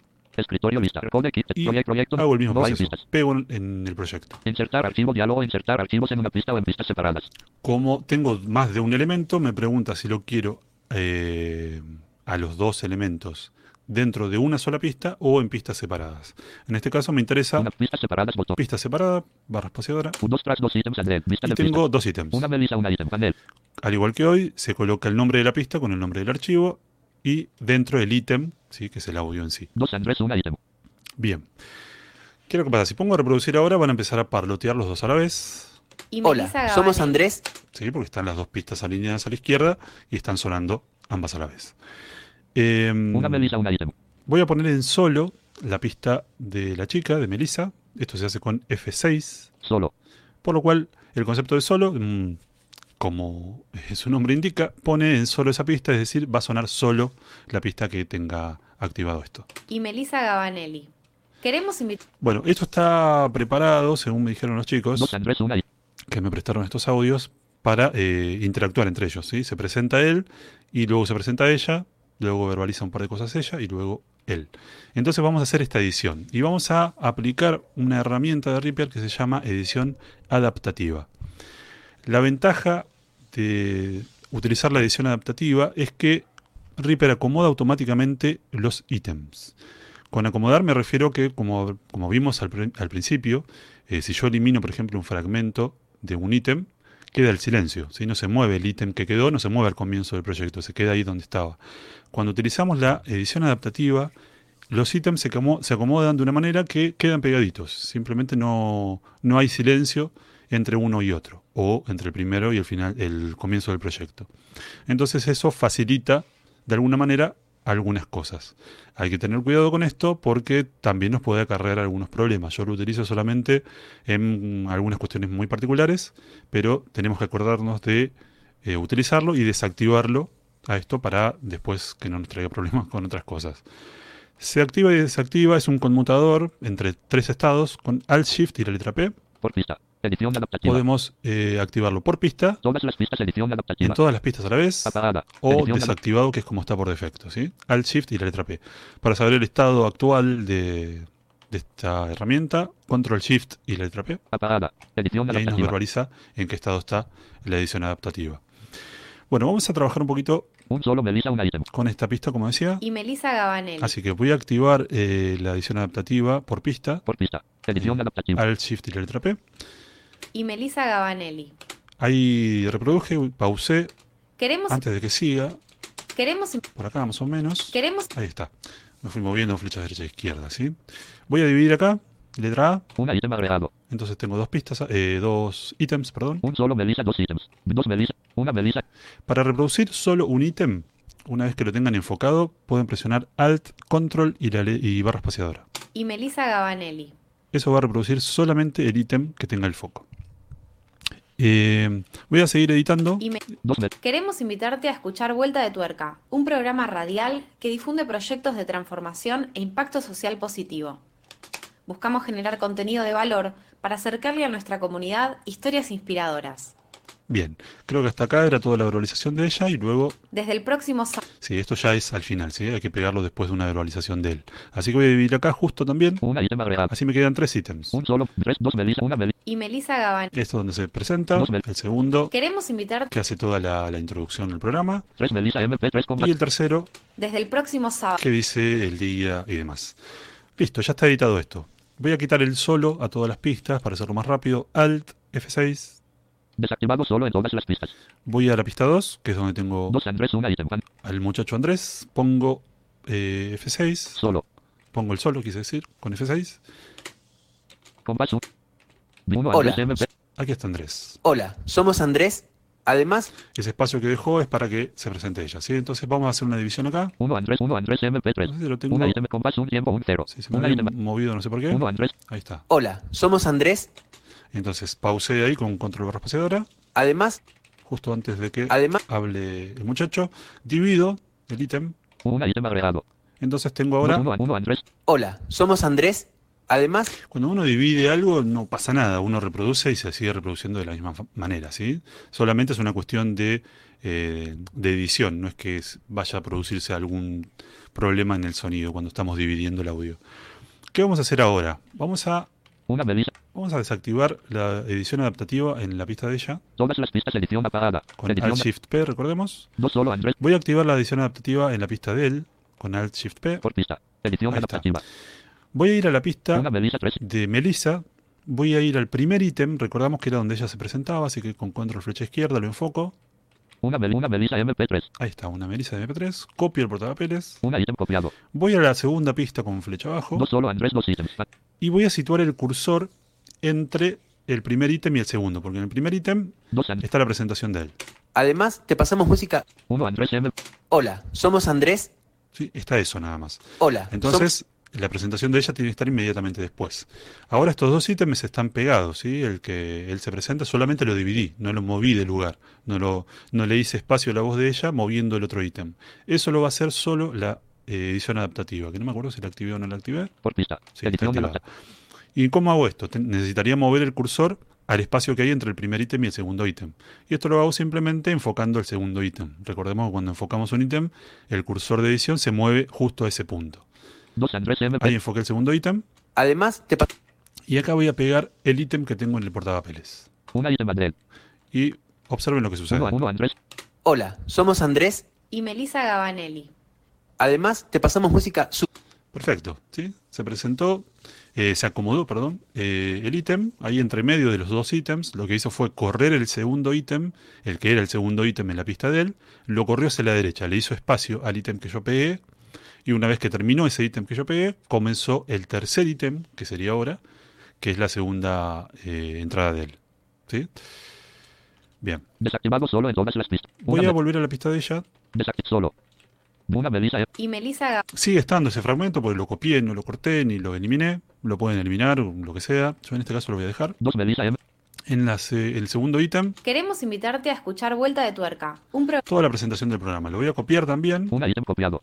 Escritorio lista. Kit. Y Proyecto. hago el mismo no proceso. Pego en- en el proyecto. Insertar archivo diálogo. Insertar archivos en una pista o en pistas separadas. Como tengo más de un elemento, me pregunta si lo quiero eh, a los dos elementos dentro de una sola pista o en pistas separadas. En este caso me interesa Una separadas. Botón. pista separada, barra espaciadora, Un, dos tras dos ítems. Y pista. tengo dos ítems. Una Melissa. Una ítem. Panel. Al igual que hoy, se coloca el nombre de la pista con el nombre del archivo y dentro el ítem, ¿sí? que es el audio en sí. Dos Andrés. Una ítem. Bien. ¿Qué es lo que pasa? Si pongo a reproducir ahora, van a empezar a parlotear los dos a la vez, Y Hola, somos. Andrés. ¿sí? porque están las dos pistas alineadas a la izquierda y están sonando ambas a la vez. Em, Una Melissa. Una ítem. voy a poner en solo la pista de la chica, de Melissa. Esto se hace con F6, Solo. por lo cual el concepto de solo, mm, como su nombre indica, pone en solo esa pista, es decir, va a sonar solo la pista que tenga activado esto. Y Melissa Gabanelli. Queremos invitar. Bueno, esto está preparado, según me dijeron los chicos, que me prestaron estos audios, para eh, interactuar entre ellos. ¿sí? Se presenta él y luego se presenta ella, luego verbaliza un par de cosas ella y luego él. Entonces vamos a hacer esta edición y vamos a aplicar una herramienta de Reaper que se llama edición adaptativa. La ventaja de utilizar la edición adaptativa es que Reaper acomoda automáticamente los ítems. Con acomodar me refiero que, como, vimos al, pri- al principio, eh, si yo elimino, por ejemplo, un fragmento de un ítem, queda el silencio. ¿sí? No se mueve el ítem que quedó, no se mueve al comienzo del proyecto, se queda ahí donde estaba. Cuando utilizamos la edición adaptativa, los ítems se acomodan de una manera que quedan pegaditos. Simplemente no, no hay silencio entre uno y otro, o entre el primero y el final, el comienzo del proyecto. Entonces eso facilita de alguna manera algunas cosas. Hay que tener cuidado con esto porque también nos puede acarrear algunos problemas. Yo lo utilizo solamente en algunas cuestiones muy particulares, pero tenemos que acordarnos de eh, utilizarlo y desactivarlo a esto para después que no nos traiga problemas con otras cosas. Se activa y desactiva, es un conmutador entre tres estados con Alt Shift y la letra P. Por pista. Edición adaptativa. Podemos eh, activarlo por pista, Todas las pistas. Edición en adaptativa. todas las pistas a la vez, Apagada. o desactivado, que es como está por defecto, ¿sí? Alt Shift y la letra P. Para saber el estado actual de, de esta herramienta, Control Shift y la letra P. Apagada. Edición Y ahí nos adaptativa. verbaliza en qué estado está la edición adaptativa. Bueno, vamos a trabajar un poquito Un solo Melissa. Una ítem. con esta pista, como decía. Y Melissa Gabanelli. Así que voy a activar eh, la edición adaptativa por pista, Por pista. Edición adaptativa. Alt Shift y la letra P. Y Melissa Gabanelli. Ahí reproduje, pausé Queremos, antes de que siga, queremos, por acá más o menos. queremos, Ahí está. Me fui moviendo flechas derecha e izquierda, ¿sí? Voy a dividir acá, letra A. Una ítem agregado. Entonces tengo dos pistas, eh, dos ítems, perdón. Un solo Melissa. Dos ítems. Dos Melissa. Una Melissa. Para reproducir solo un ítem, una vez que lo tengan enfocado, pueden presionar Alt, Control y, la le- y barra espaciadora. y Melissa Gabanelli. Eso va a reproducir solamente el ítem que tenga el foco. Eh, voy a seguir editando. Y me-. Queremos invitarte a escuchar Vuelta de Tuerca, un programa radial que difunde proyectos de transformación e impacto social positivo. Buscamos generar contenido de valor para acercarle a nuestra comunidad historias inspiradoras. Bien, creo que hasta acá era toda la verbalización de ella y luego, Desde el próximo sábado. sí, esto ya es al final, ¿sí? Hay que pegarlo después de una verbalización de él. Así que voy a dividir acá justo también. Una ítem agregado. Así me quedan tres ítems. Un solo. Tres. Dos Melissa. Una Melissa. Y Melissa Gabanelli. Esto donde se presenta, el segundo Queremos invitarte que hace toda la, la introducción del programa Tres Melissa. MP. Tres. y el tercero desde el próximo sábado. que dice el día y demás. Listo, ya está editado esto. Voy a quitar el solo a todas las pistas para hacerlo más rápido. Alt F6. Desactivado solo en todas las pistas. Voy a la pista 2, que es donde tengo Dos Andrés. Pan- al muchacho Andrés. Pongo eh, F6. Solo. Pongo el solo, quise decir, con F6. Compás. un- Uno Hola. Aquí está Andrés. Hola, somos Andrés. Además, Ese espacio que dejó es para que se presente ella. ¿sí? Entonces vamos a hacer una división acá. Uno Andrés. Uno Andrés. MP. Tres. No sé si lo tengo. Una ítem. Compás. Un tiempo. Un cero. Sí, se me ítem. movido, no sé por qué. Uno Andrés. Ahí está. hola, somos Andrés. Entonces pausé ahí con control barra espaciadora. Además, justo antes de que Además, hable el muchacho, divido el ítem. Un ítem agregado. Entonces tengo ahora, Uno a uno Andrés. hola, somos Andrés. Además, cuando uno divide algo no pasa nada, uno reproduce y se sigue reproduciendo de la misma manera, ¿sí? Solamente es una cuestión de, eh, de edición, no es que vaya a producirse algún problema en el sonido cuando estamos dividiendo el audio. ¿Qué vamos a hacer ahora? Vamos a, Una vamos a desactivar la edición adaptativa en la pista de ella Todas las pistas edición apagada. con edición. Alt Shift P, recordemos. No solo Andrés Voy a activar la edición adaptativa en la pista de él con Alt Shift P. por pista. Edición Ahí está. adaptativa. Voy a ir a la pista Una Melissa 3. de Melissa. Voy a ir al primer ítem, recordamos que era donde ella se presentaba, así que con control flecha izquierda lo enfoco. Una, Mel- una Melissa MP3. Ahí está, una Melissa de MP3. Copio el portapapeles. Una ítem copiado. Voy a la segunda pista con flecha abajo. No solo Andrés dos ítems. Y voy a situar el cursor entre el primer ítem y el segundo, porque en el primer ítem está la presentación de él. además te pasamos música. Uno Andrés M. Hola, somos Andrés. ¿sí? Está eso nada más. Hola. Entonces, la presentación de ella tiene que estar inmediatamente después. Ahora estos dos ítems están pegados, ¿sí? El que él se presenta solamente lo dividí, no lo moví de lugar, no, lo, no le hice espacio a la voz de ella moviendo el otro ítem. Eso lo va a hacer solo la eh, edición adaptativa, que no me acuerdo si la activé o no la activé. Por pista. Sí. ¿Y cómo hago esto? Necesitaría mover el cursor al espacio que hay entre el primer ítem y el segundo ítem. Y esto lo hago simplemente enfocando el segundo ítem. Recordemos que cuando enfocamos un ítem, el cursor de edición se mueve justo a ese punto. Ahí enfoqué el segundo ítem. Además te Y acá voy a pegar el ítem que tengo en el portapapeles. Una ítem Andrés. Y observen lo que sucede. Uno a uno Andrés. Hola, somos Andrés. Y Melissa Gabanelli. Además te pasamos música. su- Perfecto. ¿sí? Se presentó, eh, se acomodó, perdón, eh, el ítem ahí entre medio de los dos ítems. Lo que hizo fue correr el segundo ítem, el que era el segundo ítem en la pista de él, lo corrió hacia la derecha, le hizo espacio al ítem que yo pegué. Y una vez que terminó ese ítem que yo pegué, comenzó el tercer ítem, que sería ahora, que es la segunda eh, entrada de él. ¿sí? Bien. Desactivado solo en todas las pistas. Voy a volver a la pista de ella. Desactiv solo. Una Melissa M. Y Melissa Ga- Sigue estando ese fragmento porque lo copié, no lo corté ni lo eliminé. Lo pueden eliminar, o lo que sea. Yo en este caso lo voy a dejar. Dos Melissa M. En las, eh, el segundo ítem, Queremos invitarte a escuchar Vuelta de Tuerca, un programa toda la presentación del programa. Lo voy a copiar también. Una ítem copiado.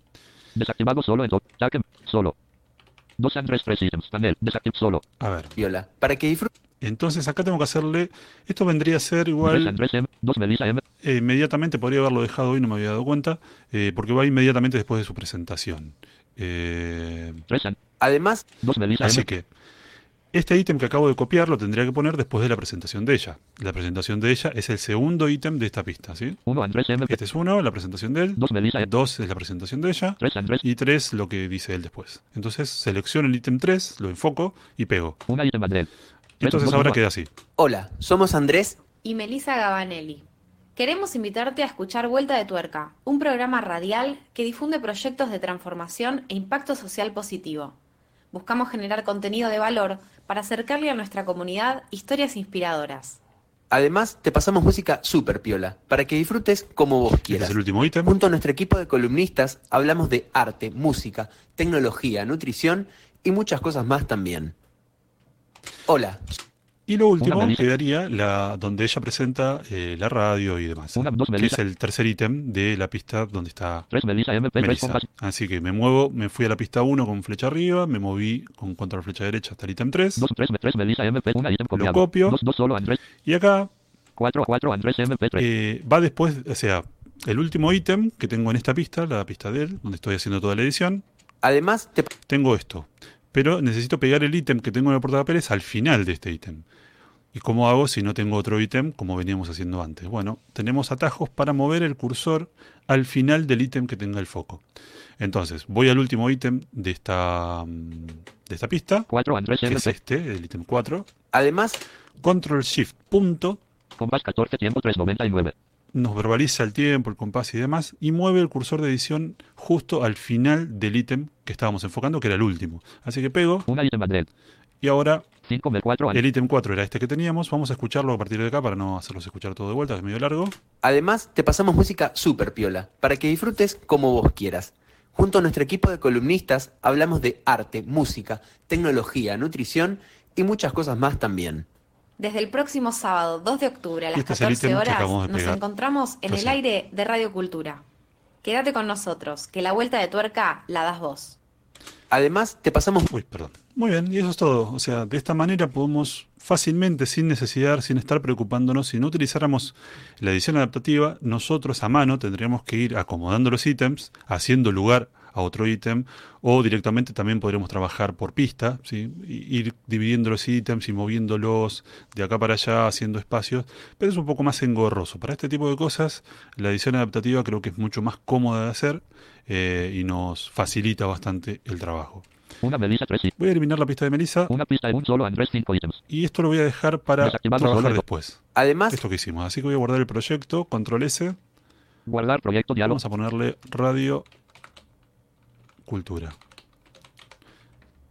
Desactivado solo en. Taque. Solo. Dos Andrés tres ítems. Panel. Desactiv solo. A ver. Viola. Para que. Entonces acá tengo que hacerle. Esto vendría a ser igual. Andrés M. Dos Melissa M. eh, inmediatamente, podría haberlo dejado hoy, no me había dado cuenta. eh, porque va inmediatamente después de su presentación. Eh, Además, Dos Melissa Así M. que este ítem que acabo de copiar lo tendría que poner después de la presentación de ella. La presentación de ella es el segundo ítem de esta pista, ¿sí? Uno Andrés M. Este es uno, la presentación de él. Dos Melissa M. Dos es la presentación de ella. Tres Andrés. Y tres lo que dice él después. Entonces selecciono el ítem 3, lo enfoco y pego. Una ítem Andrés. Entonces ahora queda así. hola, somos Andrés. y Melissa Gabanelli. Queremos invitarte a escuchar Vuelta de Tuerca, un programa radial que difunde proyectos de transformación e impacto social positivo. Buscamos generar contenido de valor para acercarle a nuestra comunidad historias inspiradoras. Además te pasamos música super piola. Para que disfrutes como vos Este quieras. es el último ítem. Junto a nuestro equipo de columnistas hablamos de arte, música, tecnología, nutrición y muchas cosas más también. Hola, Y lo último quedaría la, donde ella presenta eh, la radio y demás. Una, dos que es el tercer ítem de la pista donde está Tres Melissa M. Tres Melissa. con base- Así que me muevo, me fui a la pista 1 con flecha arriba, me moví con control flecha derecha hasta el ítem 3. Dos, tres, tres Melissa MP. Una ítem copiado. copio. Dos, dos solo Andrés. Y acá Cuatro, cuatro Andrés MP3. eh, va después, o sea, el último ítem que tengo en esta pista, la pista de él, donde estoy haciendo toda la edición, además te tengo esto. Pero necesito pegar el ítem que tengo en el portapapeles al final de este ítem. ¿Y cómo hago si no tengo otro ítem como veníamos haciendo antes? Bueno, tenemos atajos para mover el cursor al final del ítem que tenga el foco. Entonces, voy al último ítem de esta, mm, de esta pista, Cuatro Andrés que es este, el ítem 4. además Control Shift punto, Compás 14, tiempo 399. Nos verbaliza el tiempo, el compás y demás, y mueve el cursor de edición justo al final del ítem que estábamos enfocando, que era el último. Así que pego, Una y ahora 5 Mel 4 el ítem 4 era este que teníamos. Vamos a escucharlo a partir de acá para no hacerlos escuchar todo de vuelta, que es medio largo. Además, te pasamos música super piola, para que disfrutes como vos quieras. Junto a nuestro equipo de columnistas hablamos de arte, música, tecnología, nutrición y muchas cosas más también. Desde el próximo sábado 2 de octubre a las este es el 14 ítem que horas nos encontramos en el aire de Radio Cultura. Quédate con nosotros, que la vuelta de tuerca la das vos. Además, te pasamos Uy, perdón. Muy bien, y eso es todo. O sea, de esta manera podemos fácilmente, sin necesidad, sin estar preocupándonos, si no utilizáramos la edición adaptativa, nosotros a mano tendríamos que ir acomodando los ítems, haciendo lugar a otro ítem, o directamente también podríamos trabajar por pista, ¿sí? Ir dividiendo los ítems y moviéndolos de acá para allá, haciendo espacios, pero es un poco más engorroso. Para este tipo de cosas, la edición adaptativa creo que es mucho más cómoda de hacer eh, y nos facilita bastante el trabajo. Una Melissa 3 y Voy a eliminar la pista de Melissa una pista en un solo Andrés 5 ítems. y esto lo voy a dejar para trabajar después. Además, Esto que hicimos. Así que voy a guardar el proyecto, control S. Guardar proyecto diálogo. Vamos a ponerle radio cultura.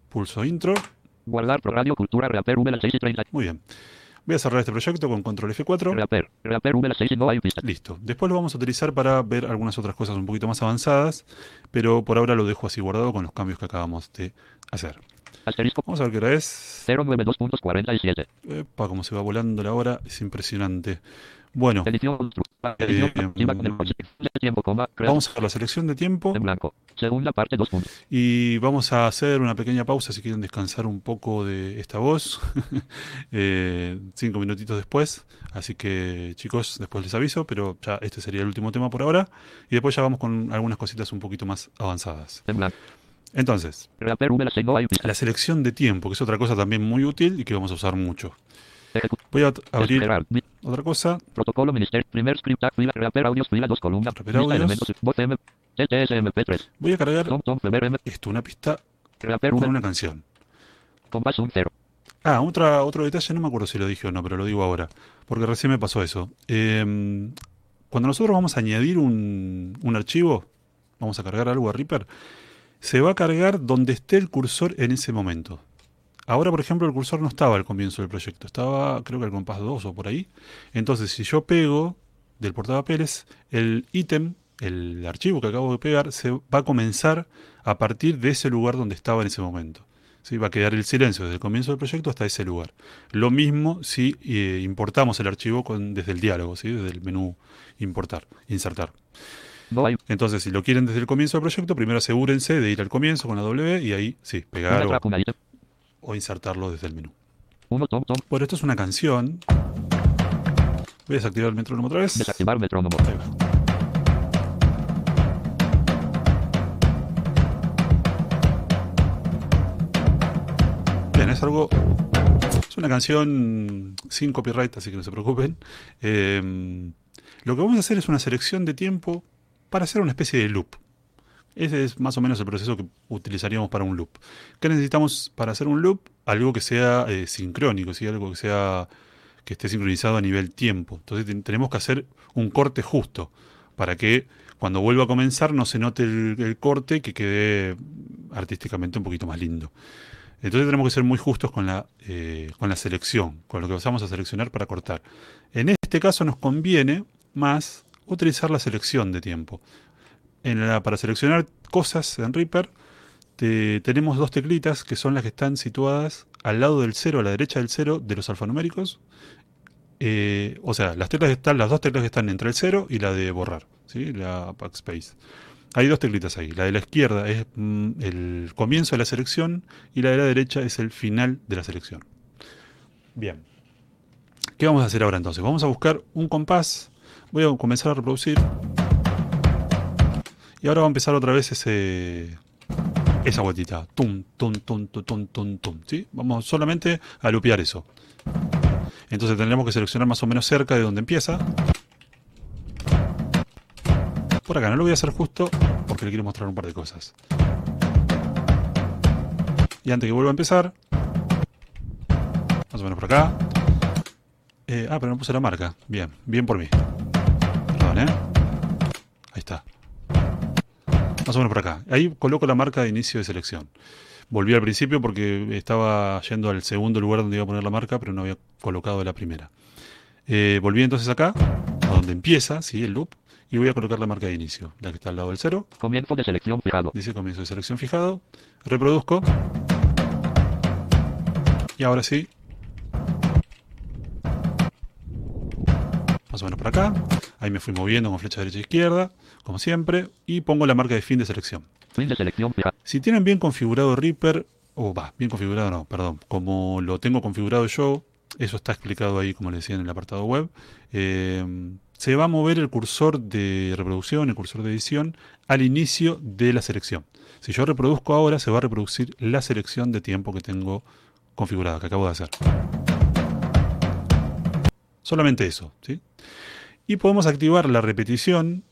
Pulso intro. Guardar pro radio cultura reaper V las 6 y 30. Muy bien. Voy a cerrar este proyecto con control F4. Reaper. Reaper V las 6 y no hay pista. Listo. Después lo vamos a utilizar para ver algunas otras cosas un poquito más avanzadas, pero por ahora lo dejo así guardado con los cambios que acabamos de hacer. Asterisco Vamos a ver qué hora es. 092.47. Epa, cómo se va volando la hora, es impresionante. Bueno. Eh, vamos a la selección de tiempo. Y vamos a hacer una pequeña pausa si quieren descansar un poco de esta voz. Eh, cinco minutitos después. Así que chicos, después les aviso, pero ya este sería el último tema por ahora. Y después ya vamos con algunas cositas un poquito más avanzadas. Entonces, Reaper V las 6 no hay pista. la selección de tiempo, que es otra cosa también muy útil y que vamos a usar mucho. Voy a abrir Esperar. Otra cosa. Protocolo Minister. Primer script tag fila. Reaper audios fila 2 columnas. Reaper audios. elementos. Voz M. TTSMP3. Voy a cargar Tom Tom Feber M. esto, una pista Reaper con una canción. Compás 1 0. Ah, otra, otro detalle, no me acuerdo si lo dije o no, pero lo digo ahora, porque recién me pasó eso. Eh, cuando nosotros vamos a añadir un, un archivo, vamos a cargar algo a Reaper, se va a cargar donde esté el cursor en ese momento. Ahora, por ejemplo, el cursor no estaba al comienzo del proyecto, estaba creo que al compás 2 o por ahí. Entonces, si yo pego del portapapeles, el ítem, el archivo que acabo de pegar, se va a comenzar a partir de ese lugar donde estaba en ese momento. ¿sí? Va a quedar el silencio desde el comienzo del proyecto hasta ese lugar. Lo mismo si eh, importamos el archivo con, desde el diálogo, ¿sí? desde el menú importar, insertar. Entonces, si lo quieren desde el comienzo del proyecto, primero asegúrense de ir al comienzo con la W y ahí sí, pegar o. o insertarlo desde el menú. 1 Tom Tom. Bueno, esto es una canción. Voy a desactivar el metrónomo otra vez. Desactivar metrónomo. Ahí va. Bien, es algo. Es una canción sin copyright, así que no se preocupen. Eh, lo que vamos a hacer es una selección de tiempo para hacer una especie de loop. Ese es más o menos el proceso que utilizaríamos para un loop. ¿Qué necesitamos para hacer un loop? Algo que sea eh, sincrónico, algo que sea que esté sincronizado a nivel tiempo. Entonces ten- tenemos que hacer un corte justo para que cuando vuelva a comenzar no se note el, corte que quede artísticamente un poquito más lindo. Entonces tenemos que ser muy justos con la, eh, con la selección, con lo que vamos a seleccionar para cortar. En este caso nos conviene más utilizar la selección de tiempo. En la- para seleccionar cosas en Reaper te- tenemos dos teclitas que son las que están situadas al lado del cero, a la derecha del cero de los alfanuméricos. Eh, o sea, las teclas están, las dos teclas que están entre el cero y la de borrar, ¿sí? la backspace. Hay dos teclitas ahí. La de la izquierda es mm, el comienzo de la selección y la de la derecha es el final de la selección. Bien. ¿Qué vamos a hacer ahora entonces? Vamos a buscar un compás. Voy a comenzar a reproducir. Y ahora va a empezar otra vez ese, esa vueltita. Tum, tum, tum, tum, tum, tum, tum. ¿sí? Vamos solamente a lupear eso. Entonces tendremos que seleccionar más o menos cerca de donde empieza. Por acá, no lo voy a hacer justo porque le quiero mostrar un par de cosas. Y antes que vuelva a empezar, más o menos por acá. Eh, ah, pero no puse la marca. Bien, bien por mí. Perdón, ¿eh? Ahí está. Más o menos por acá. Ahí coloco la marca de inicio de selección. Volví al principio porque estaba yendo al segundo lugar donde iba a poner la marca, pero no había colocado la primera. Eh, volví entonces acá, a donde empieza, ¿sí? el loop, y voy a colocar la marca de inicio, la que está al lado del cero. Comienzo de selección fijado. Dice comienzo de selección fijado. Reproduzco. Y ahora sí. O menos por acá. Ahí me fui moviendo con flecha derecha e izquierda, como siempre, y pongo la marca de fin de selección. Fin de selección. Si tienen bien configurado Reaper, o va, bien configurado no, perdón, como lo tengo configurado yo, eso está explicado ahí, como les decía en el apartado web, eh, se va a mover el cursor de reproducción, el cursor de edición, al inicio de la selección. Si yo reproduzco ahora, se va a reproducir la selección de tiempo que tengo configurada, que acabo de hacer. Solamente eso, ¿sí? Y podemos activar la repetición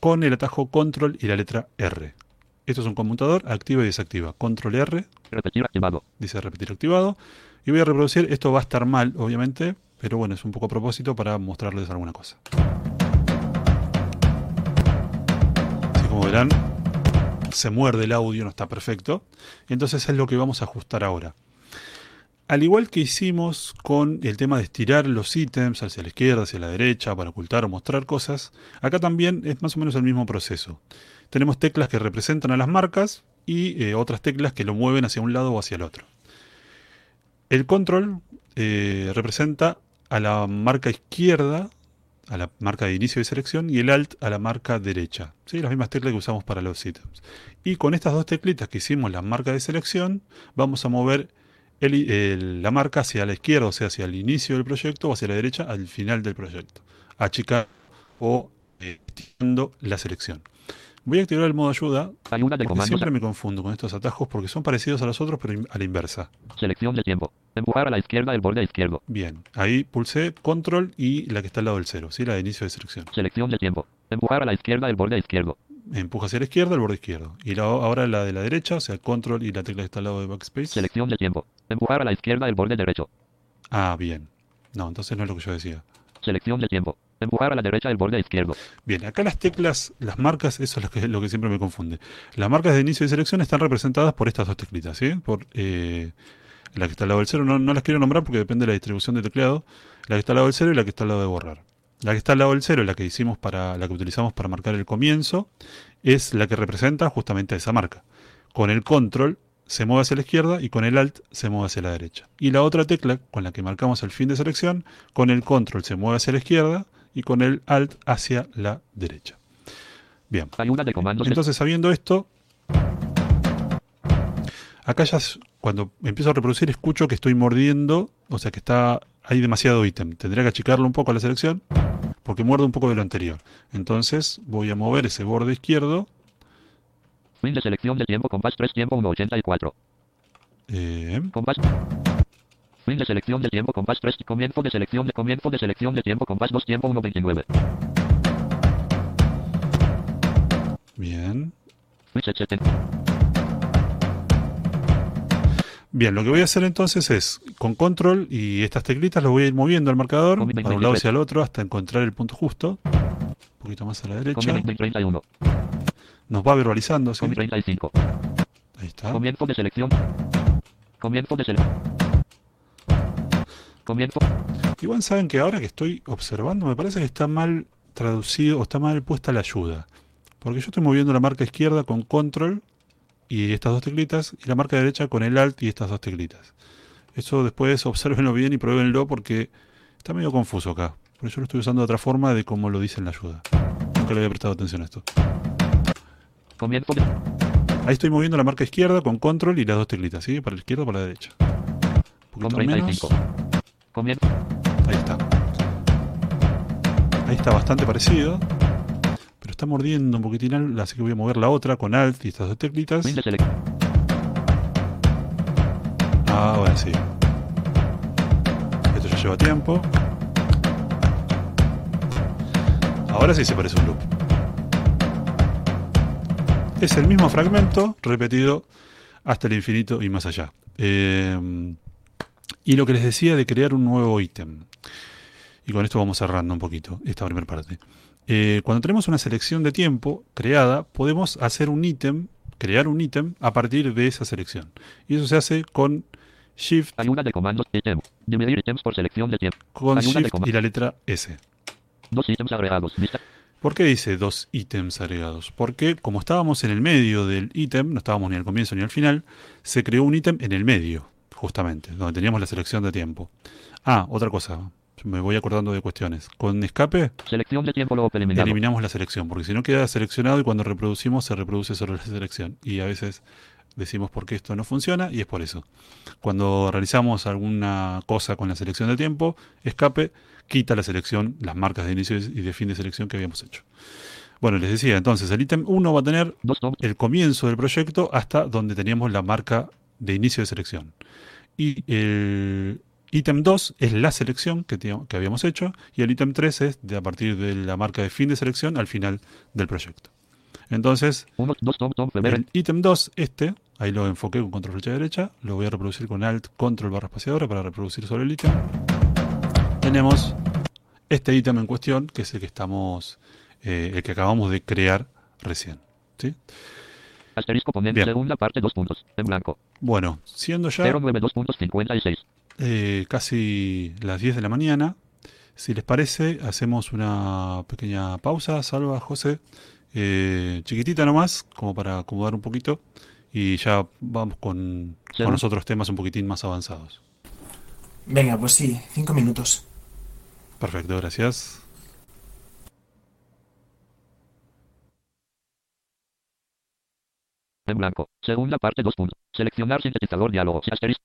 con el atajo control y la letra R. Esto es un conmutador, activa y desactiva. Control R, Repetir activado. dice repetir activado. Y voy a reproducir, esto va a estar mal, obviamente, pero bueno, es un poco a propósito para mostrarles alguna cosa. Así como verán, se muerde el audio, no está perfecto. Entonces es lo que vamos a ajustar ahora. Al igual que hicimos con el tema de estirar los ítems hacia la izquierda, hacia la derecha, para ocultar o mostrar cosas, acá también es más o menos el mismo proceso. Tenemos teclas que representan a las marcas y eh, otras teclas que lo mueven hacia un lado o hacia el otro. El control eh, representa a la marca izquierda, a la marca de inicio de selección, y el alt a la marca derecha. ¿sí? Las mismas teclas que usamos para los ítems. Y con estas dos teclitas que hicimos la marca de selección, vamos a mover el- el- la marca hacia la izquierda, o sea, hacia el inicio del proyecto, o hacia la derecha, al final del proyecto. Achicar o eh, estirando la selección. Voy a activar el modo ayuda, Ayuda de porque comandos. siempre me confundo con estos atajos porque son parecidos a los otros, pero a la inversa. Selección de tiempo. Empujar a la izquierda el borde izquierdo. Bien, ahí pulsé control y la que está al lado del cero, ¿sí? la de inicio de selección. Selección de tiempo. Empujar a la izquierda el borde izquierdo. Empuja hacia la izquierda el borde izquierdo. Y la- ahora la de la derecha, o sea, control y la tecla que está al lado de backspace. Selección de tiempo. Empujar a la izquierda el borde derecho. Ah, bien. No, entonces no es lo que yo decía. Selección de tiempo. Empujar a la derecha el borde izquierdo. Bien, acá las teclas, las marcas, eso es lo que, lo que siempre me confunde. Las marcas de inicio de selección están representadas por estas dos teclitas, ¿sí? Por eh, la que está al lado del cero, no, no las quiero nombrar porque depende de la distribución de teclado. La que está al lado del cero y la que está al lado de borrar. La que está al lado del cero, la que hicimos para, la que utilizamos para marcar el comienzo, es la que representa justamente a esa marca. Con el control se mueve hacia la izquierda y con el alt se mueve hacia la derecha. Y la otra tecla con la que marcamos el fin de selección, con el control se mueve hacia la izquierda y con el alt hacia la derecha. Bien. Entonces, sabiendo esto, acá ya cuando empiezo a reproducir escucho que estoy mordiendo, o sea que está hay demasiado ítem. Tendría que achicarlo un poco a la selección porque muerde un poco de lo anterior. Entonces voy a mover ese borde izquierdo. Fin de selección de tiempo. Compás 3 tiempo 1.84. eh, Compás. Fin de selección de tiempo. Compás 3. Comienzo de selección de comienzo de selección de tiempo. Compás 2 tiempo 1.29. bien. Switch 70. Bien, lo que voy a hacer entonces es, con control y estas teclitas lo voy a ir moviendo al marcador Comi para un lado hacia el otro hasta encontrar el punto justo. Un poquito más a la derecha. Comi 31. Nos va verbalizando, ¿sí? Comi 35. Ahí está. Comienzo de selección. Comienzo de selección. Comienzo. Igual saben que ahora que estoy observando, me parece que está mal traducido o está mal puesta la ayuda. Porque yo estoy moviendo la marca izquierda con control y estas dos teclitas, y la marca derecha con el alt y estas dos teclitas. Eso después observenlo bien y pruébenlo porque está medio confuso acá. Por eso lo estoy usando de otra forma de como lo dice en la ayuda. Nunca le había prestado atención a esto. Ahí estoy moviendo la marca izquierda con control y las dos teclitas, ¿sí? Para la izquierda o para la derecha. Un Con poquito menos. 35. Comienzo. Ahí está. Ahí está bastante parecido. Está mordiendo un poquitín, así que voy a mover la otra con Alt y estas dos teclitas. Ah, ahora sí. Esto ya lleva tiempo. Ahora sí se parece un loop. Es el mismo fragmento repetido hasta el infinito y más allá. Eh, y lo que les decía de crear un nuevo ítem. Y con esto vamos cerrando un poquito esta primera parte. Eh, cuando tenemos una selección de tiempo creada, podemos hacer un ítem, crear un ítem a partir de esa selección. Y eso se hace con Shift, Ayuda de comandos. Ítem. Dividir ítems por selección de tiempo. con Ayuda Shift y la letra S. Dos ítems agregados. Vista. ¿Por qué dice dos ítems agregados? Porque como estábamos en el medio del ítem, no estábamos ni al comienzo ni al final, se creó un ítem en el medio, justamente, donde teníamos la selección de tiempo. Ah, otra cosa, me voy acordando de cuestiones. Con escape Selección de tiempo loop eliminado. eliminamos la selección, porque si no queda seleccionado y cuando reproducimos se reproduce sobre la selección. Y a veces decimos por qué esto no funciona y es por eso. Cuando realizamos alguna cosa con la selección de tiempo, escape quita la selección, las marcas de inicio y de fin de selección que habíamos hecho. Bueno, les decía, entonces el ítem 1 va a tener el comienzo del proyecto hasta donde teníamos la marca de inicio de selección. Y el ítem 2 es la selección que, habíamos hecho y el ítem 3 es de a partir de la marca de fin de selección al final del proyecto. Entonces, uno, dos tom, tom, febrero. el ítem 2, este, ahí lo enfoqué con control flecha derecha, lo voy a reproducir con alt control barra espaciadora para reproducir sobre el ítem. Tenemos este ítem en cuestión, que es el que estamos, eh, el que acabamos de crear recién. ¿sí? Asterisco segunda parte, dos puntos. En blanco. Bueno, siendo ya 092 puntos 56. Eh, casi las 10 de la mañana, si les parece, hacemos una pequeña pausa, Salva, José, eh, chiquitita nomás, como para acomodar un poquito, y ya vamos con, Sí. con los otros temas un poquitín más avanzados. Venga, pues sí, cinco minutos. Perfecto, gracias. En blanco. Segunda parte, dos puntos. Seleccionar sintetizador diálogo. Asterisco.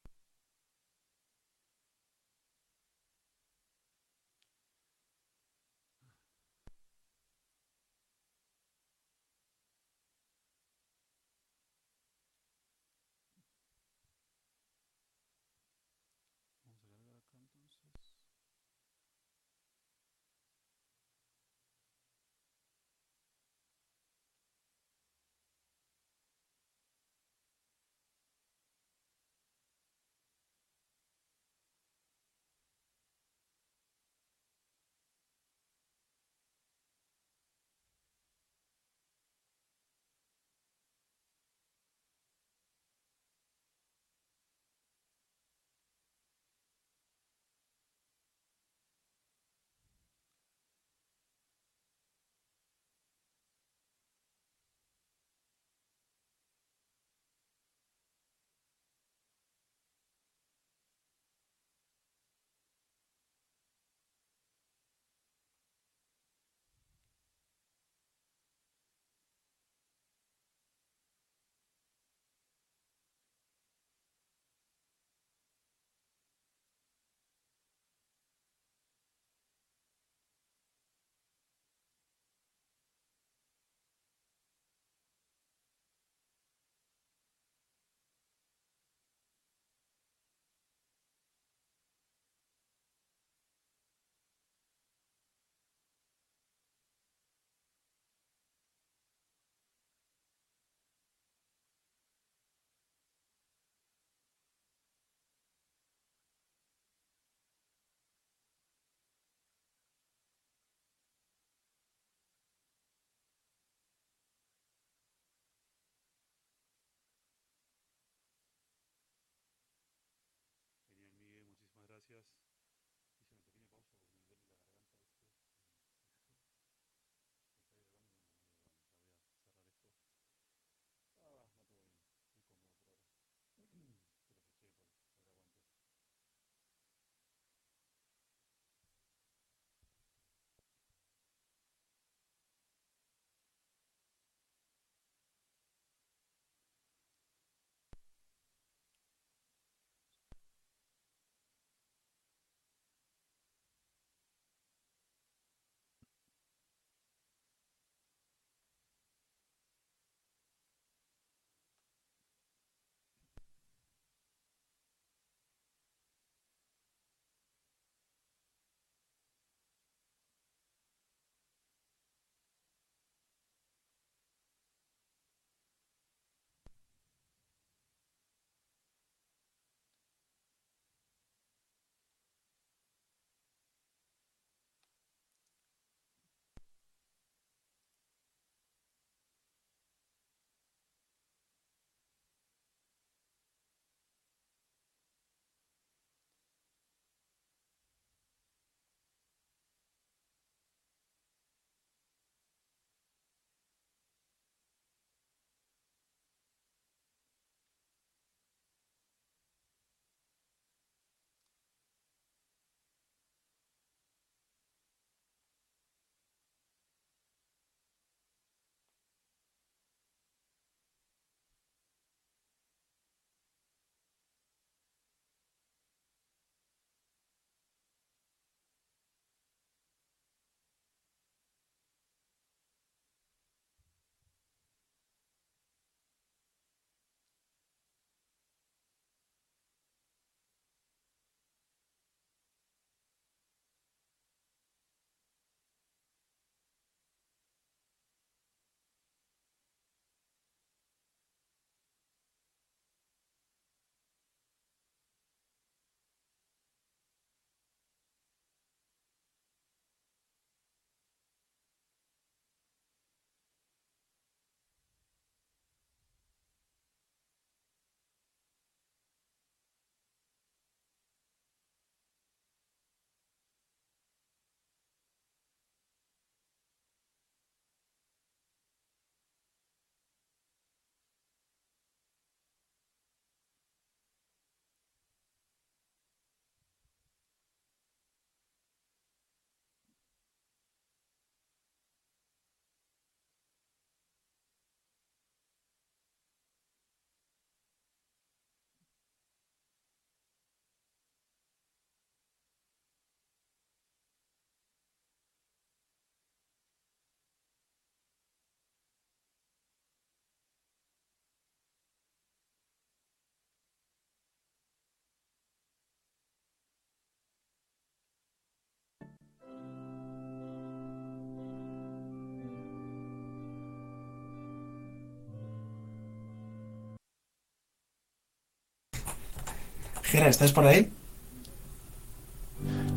Jera, ¿estás por ahí?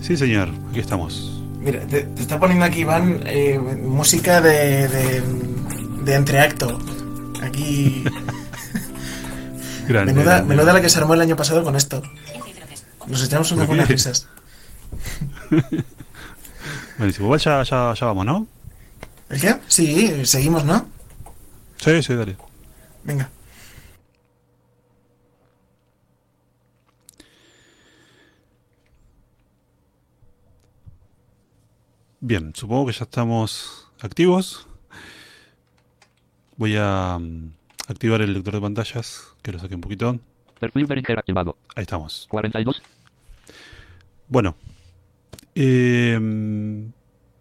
Sí, señor, aquí estamos. Mira, te, te está poniendo aquí, Iván, eh, música de, de, de entreacto. Aquí. Grande. Menuda, grande. menuda la que se armó el año pasado con esto. Nos echamos unas buenas risas. Buenísimo. Igual ya, ya, ya vamos, ¿no? ¿El qué? Sí, seguimos, ¿no? Sí, sí, dale. Venga. Bien, supongo que ya estamos activos. Voy a mm, activar el lector de pantallas, que lo saque un poquito. Perfil Behringer activado. Ahí estamos. 42. Bueno, eh,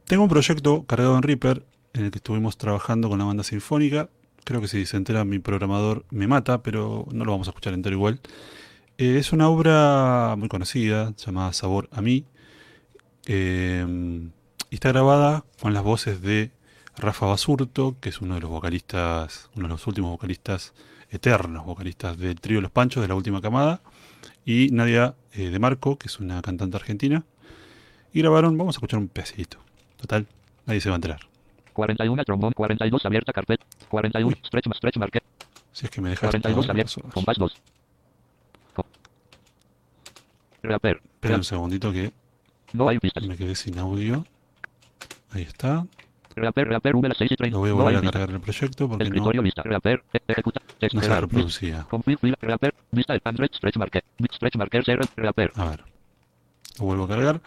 tengo un proyecto cargado en Reaper en el que estuvimos trabajando con la banda sinfónica. Creo que si se entera mi programador me mata, pero no lo vamos a escuchar entero igual. Eh, es una obra muy conocida llamada Sabor a mí. eh, y está grabada con las voces de Rafa Basurto, que es uno de los vocalistas, uno de los últimos vocalistas eternos, vocalistas del trío Los Panchos de la última camada y Nadia eh, de Marco, que es una cantante argentina. Y grabaron, vamos a escuchar un pedacito. Total, nadie se va a enterar. 41 trombón. 42 abierta carpeta. 41 Uy. stretch stretch market. Si es que me dejas. 42 abierta. Compás 2. Co- Reaper. Espera un segundito que No hay pistas. me quedé sin audio. Ahí está. Reaper, reaper, V 6 y 30. Lo voy a volver a cargar el proyecto porque no, no se Extraer. reproducía. Config fila. Reaper. Vista de Android. Stretch market. Stretch marker 0. Reaper. A ver. Lo vuelvo a cargar.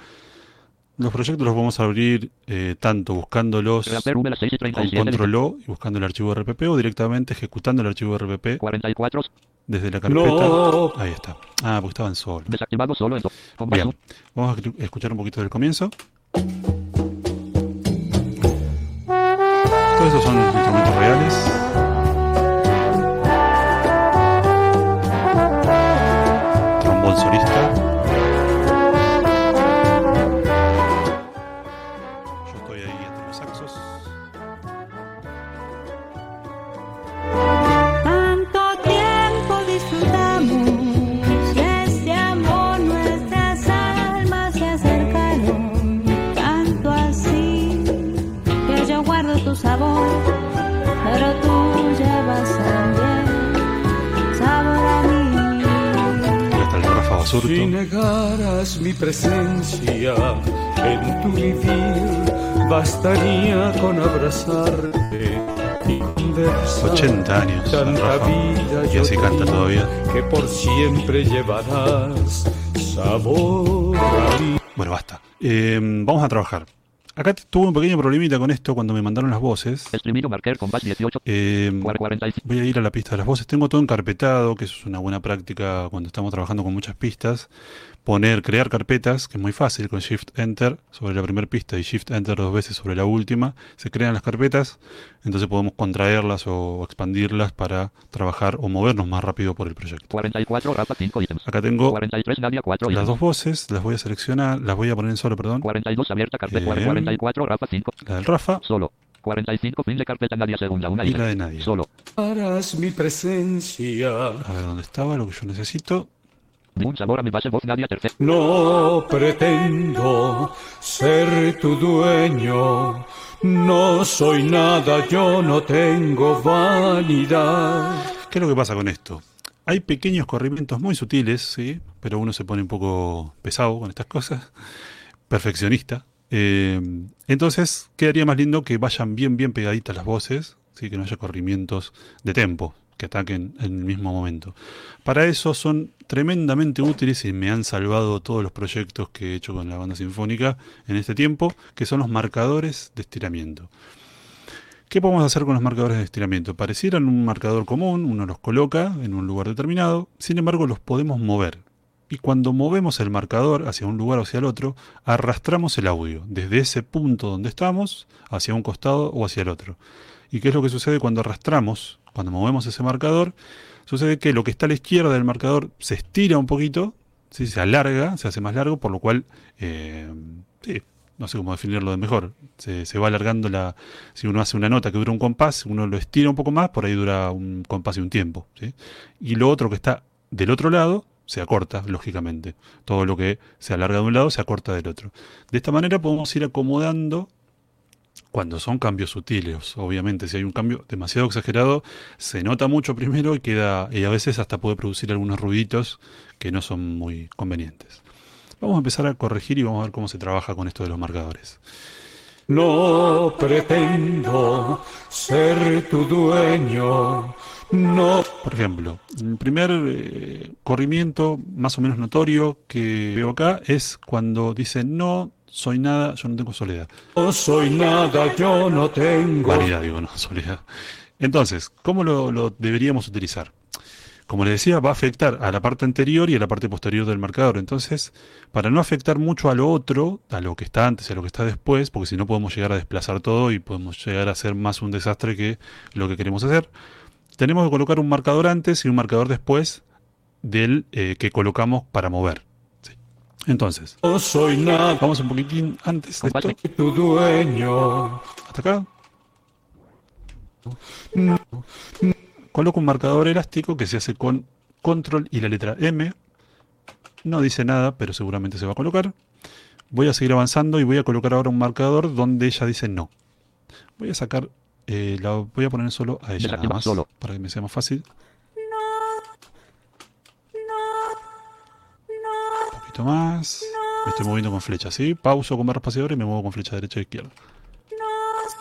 Los proyectos los vamos a abrir eh, tanto buscándolos Reaper V 6 y con 37. control O y buscando el archivo RPP o directamente ejecutando el archivo RPP 44. desde la carpeta. No. Ahí está. Ah, porque estaban solos. Desactivado solo en do- Compás Bien, vamos a escu- escuchar un poquito del comienzo. Esos son instrumentos reales. Trombón solista. Basurto. Si negaras mi presencia en tu vivir, bastaría con abrazarte y conversar. 80 años, Tanta vida Y así canta todavía. Que por siempre llevarás sabor a mí. Bueno, basta. Eh, vamos a trabajar. Acá tuve un pequeño problemita con esto cuando me mandaron las voces. Streaming marker. Compás 18. Eh, 45. voy a ir a la pista de las voces. Tengo todo encarpetado, que eso es una buena práctica cuando estamos trabajando con muchas pistas. Poner, crear carpetas, que es muy fácil, con Shift Enter sobre la primera pista y Shift Enter dos veces sobre la última. Se crean las carpetas, entonces podemos contraerlas o expandirlas para trabajar o movernos más rápido por el proyecto. 44. Rafa 5 ítems. Acá tengo 43. Nadia 4 las dos voces, las voy a seleccionar, las voy a poner en solo, perdón. 42 abierta carpeta. Bien. 44 Rafa 5. La del Rafa Solo. 45 fin de carpeta Nadia segunda. Una y la de nadie. Solo. Harás mi presencia. A ver dónde estaba, lo que yo necesito. Un sabor a mi base voz tercera. No pretendo ser tu dueño. No soy nada, yo no tengo vanidad. ¿Qué es lo que pasa con esto? Hay pequeños corrimientos muy sutiles, sí, pero uno se pone un poco pesado con estas cosas, perfeccionista. Eh, entonces quedaría más lindo que vayan bien, bien pegaditas las voces, sí, que no haya corrimientos de tempo que ataquen en el mismo momento. Para eso son tremendamente útiles y me han salvado todos los proyectos que he hecho con la banda sinfónica en este tiempo, que son los marcadores de estiramiento. ¿Qué podemos hacer con los marcadores de estiramiento? Parecieran un marcador común, uno los coloca en un lugar determinado, sin embargo los podemos mover. Y cuando movemos el marcador hacia un lugar o hacia el otro, arrastramos el audio desde ese punto donde estamos hacia un costado o hacia el otro. ¿Y qué es lo que sucede cuando arrastramos, cuando movemos ese marcador? Sucede que lo que está a la izquierda del marcador se estira un poquito, ¿sí? se alarga, se hace más largo, por lo cual, eh, no sé cómo definirlo de mejor, se, va alargando la... Si uno hace una nota que dura un compás, uno lo estira un poco más, por ahí dura un compás y un tiempo. Y lo otro que está del otro lado se acorta, lógicamente. Todo lo que se alarga de un lado se acorta del otro. De esta manera podemos ir acomodando cuando son cambios sutiles. Obviamente, si hay un cambio demasiado exagerado, se nota mucho primero y queda y a veces hasta puede producir algunos ruiditos que no son muy convenientes. Vamos a empezar a corregir y vamos a ver cómo se trabaja con esto de los marcadores. No pretendo ser tu dueño, no. Por ejemplo, el primer eh, corrimiento más o menos notorio que veo acá es cuando dice no soy nada, yo no tengo soledad. No soy nada, yo no tengo. Vanidad, digo, no, soledad. Entonces, ¿cómo lo, lo deberíamos utilizar? Como les decía, va a afectar a la parte anterior y a la parte posterior del marcador. Entonces, para no afectar mucho a lo otro, a lo que está antes y a lo que está después, porque si no podemos llegar a desplazar todo y podemos llegar a hacer más un desastre que lo que queremos hacer, tenemos que colocar un marcador antes y un marcador después del eh, que colocamos para mover. Entonces, No soy nada, vamos un poquitín antes de esto. tu dueño. Hasta acá. Coloco un marcador elástico que se hace con control y la letra M. No dice nada, pero seguramente se va a colocar. Voy a seguir avanzando y voy a colocar ahora un marcador donde ella dice no. Voy a sacar, eh, la voy a poner solo a ella nada más, solo. para que me sea más fácil. Un poquito más. Me estoy moviendo con flecha, ¿sí? Pauso con barra espaciadora y me muevo con flecha derecha e izquierda.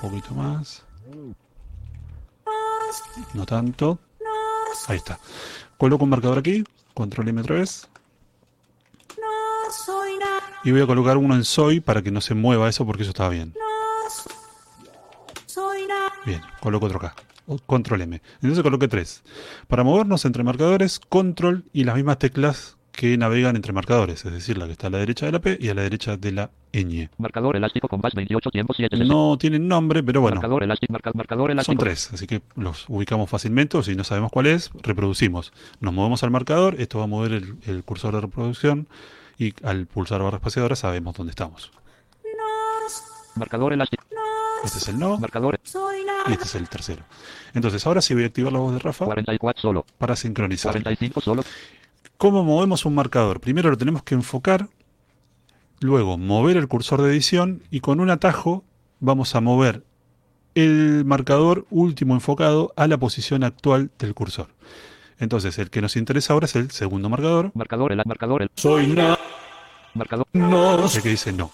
Un poquito más. No tanto. Ahí está. Coloco un marcador aquí. Control M otra vez. Y voy a colocar uno en soy para que no se mueva eso porque eso estaba bien. Bien, coloco otro acá. Control M. Entonces coloqué tres. Para movernos entre marcadores, control y las mismas teclas que navegan entre marcadores, es decir, la que está a la derecha de la P y a la derecha de la ñ. Marcador elástico con base 28 tiempo 7 No tienen nombre, pero bueno, Marcador elástico, marca- marcador son elástico. tres, así que los ubicamos fácilmente o si no sabemos cuál es, reproducimos. Nos movemos al marcador, esto va a mover el, el cursor de reproducción y al pulsar barra espaciadora sabemos dónde estamos. Marcador elástico. Este es el no Marcador y este es el tercero. Entonces ahora sí voy a activar la voz de Rafa 44 solo. para sincronizar. 45 solo. ¿Cómo movemos un marcador? Primero lo tenemos que enfocar, luego mover el cursor de edición y con un atajo vamos a mover el marcador último enfocado a la posición actual del cursor. Entonces el que nos interesa ahora es el segundo marcador, Marcador el marcador el Soy nada, marcador. no, el que dice no.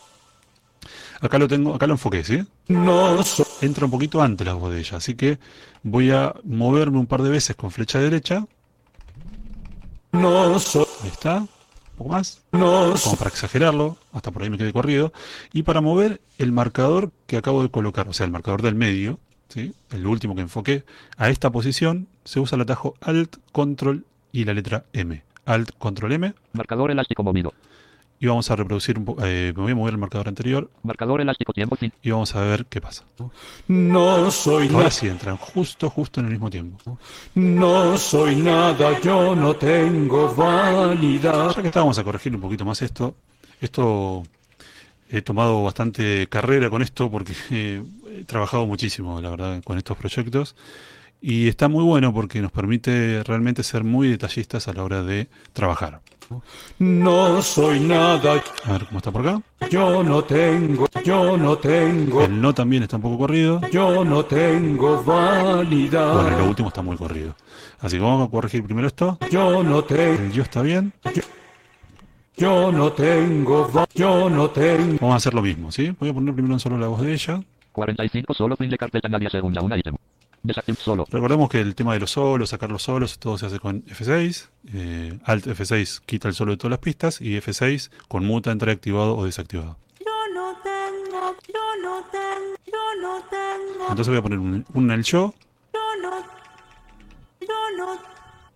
Acá lo tengo, acá lo enfoqué, ¿sí? no soy. Entra un poquito antes la voz de ella, así que voy a moverme un par de veces con flecha derecha. No soy, Ahí está. Un poco más. no como para exagerarlo, hasta por ahí me quedé corrido, y para mover el marcador que acabo de colocar, o sea, el marcador del medio, ¿sí? el último que enfoqué, a esta posición se usa el atajo Alt, Control y la letra M. Alt, Control M, Marcador elástico movido. Y vamos a reproducir un poco, me voy a mover el marcador anterior Marcador elástico tiempo fin. y vamos a ver qué pasa. no soy Ahora nada, sí entran justo, justo en el mismo tiempo. no soy nada, yo no tengo vanidad. Ya que estábamos a corregir un poquito más esto, esto he tomado bastante carrera con esto porque eh, he trabajado muchísimo, la verdad, con estos proyectos. Y está muy bueno porque nos permite realmente ser muy detallistas a la hora de trabajar. No soy nada, A ver cómo está por acá. yo no tengo, yo no tengo, El no también está un poco corrido. yo no tengo Bueno, y lo vanidad. último está muy corrido. Así que vamos a corregir primero esto. Yo no tengo, El yo está bien. yo no tengo, yo no tengo. Vamos a hacer lo mismo, ¿sí? Voy a poner primero en solo la voz de ella. 45 solo fin de carpeta nadie segunda una ítem. Solo. Recordemos que el tema de los solos, sacar los solos, todo se hace con F6. eh, Alt F6 quita el solo de todas las pistas y F6 conmuta entre activado o desactivado. Yo no tengo, yo no tengo, yo no tengo, Entonces voy a poner un, un en el yo, yo no, yo no,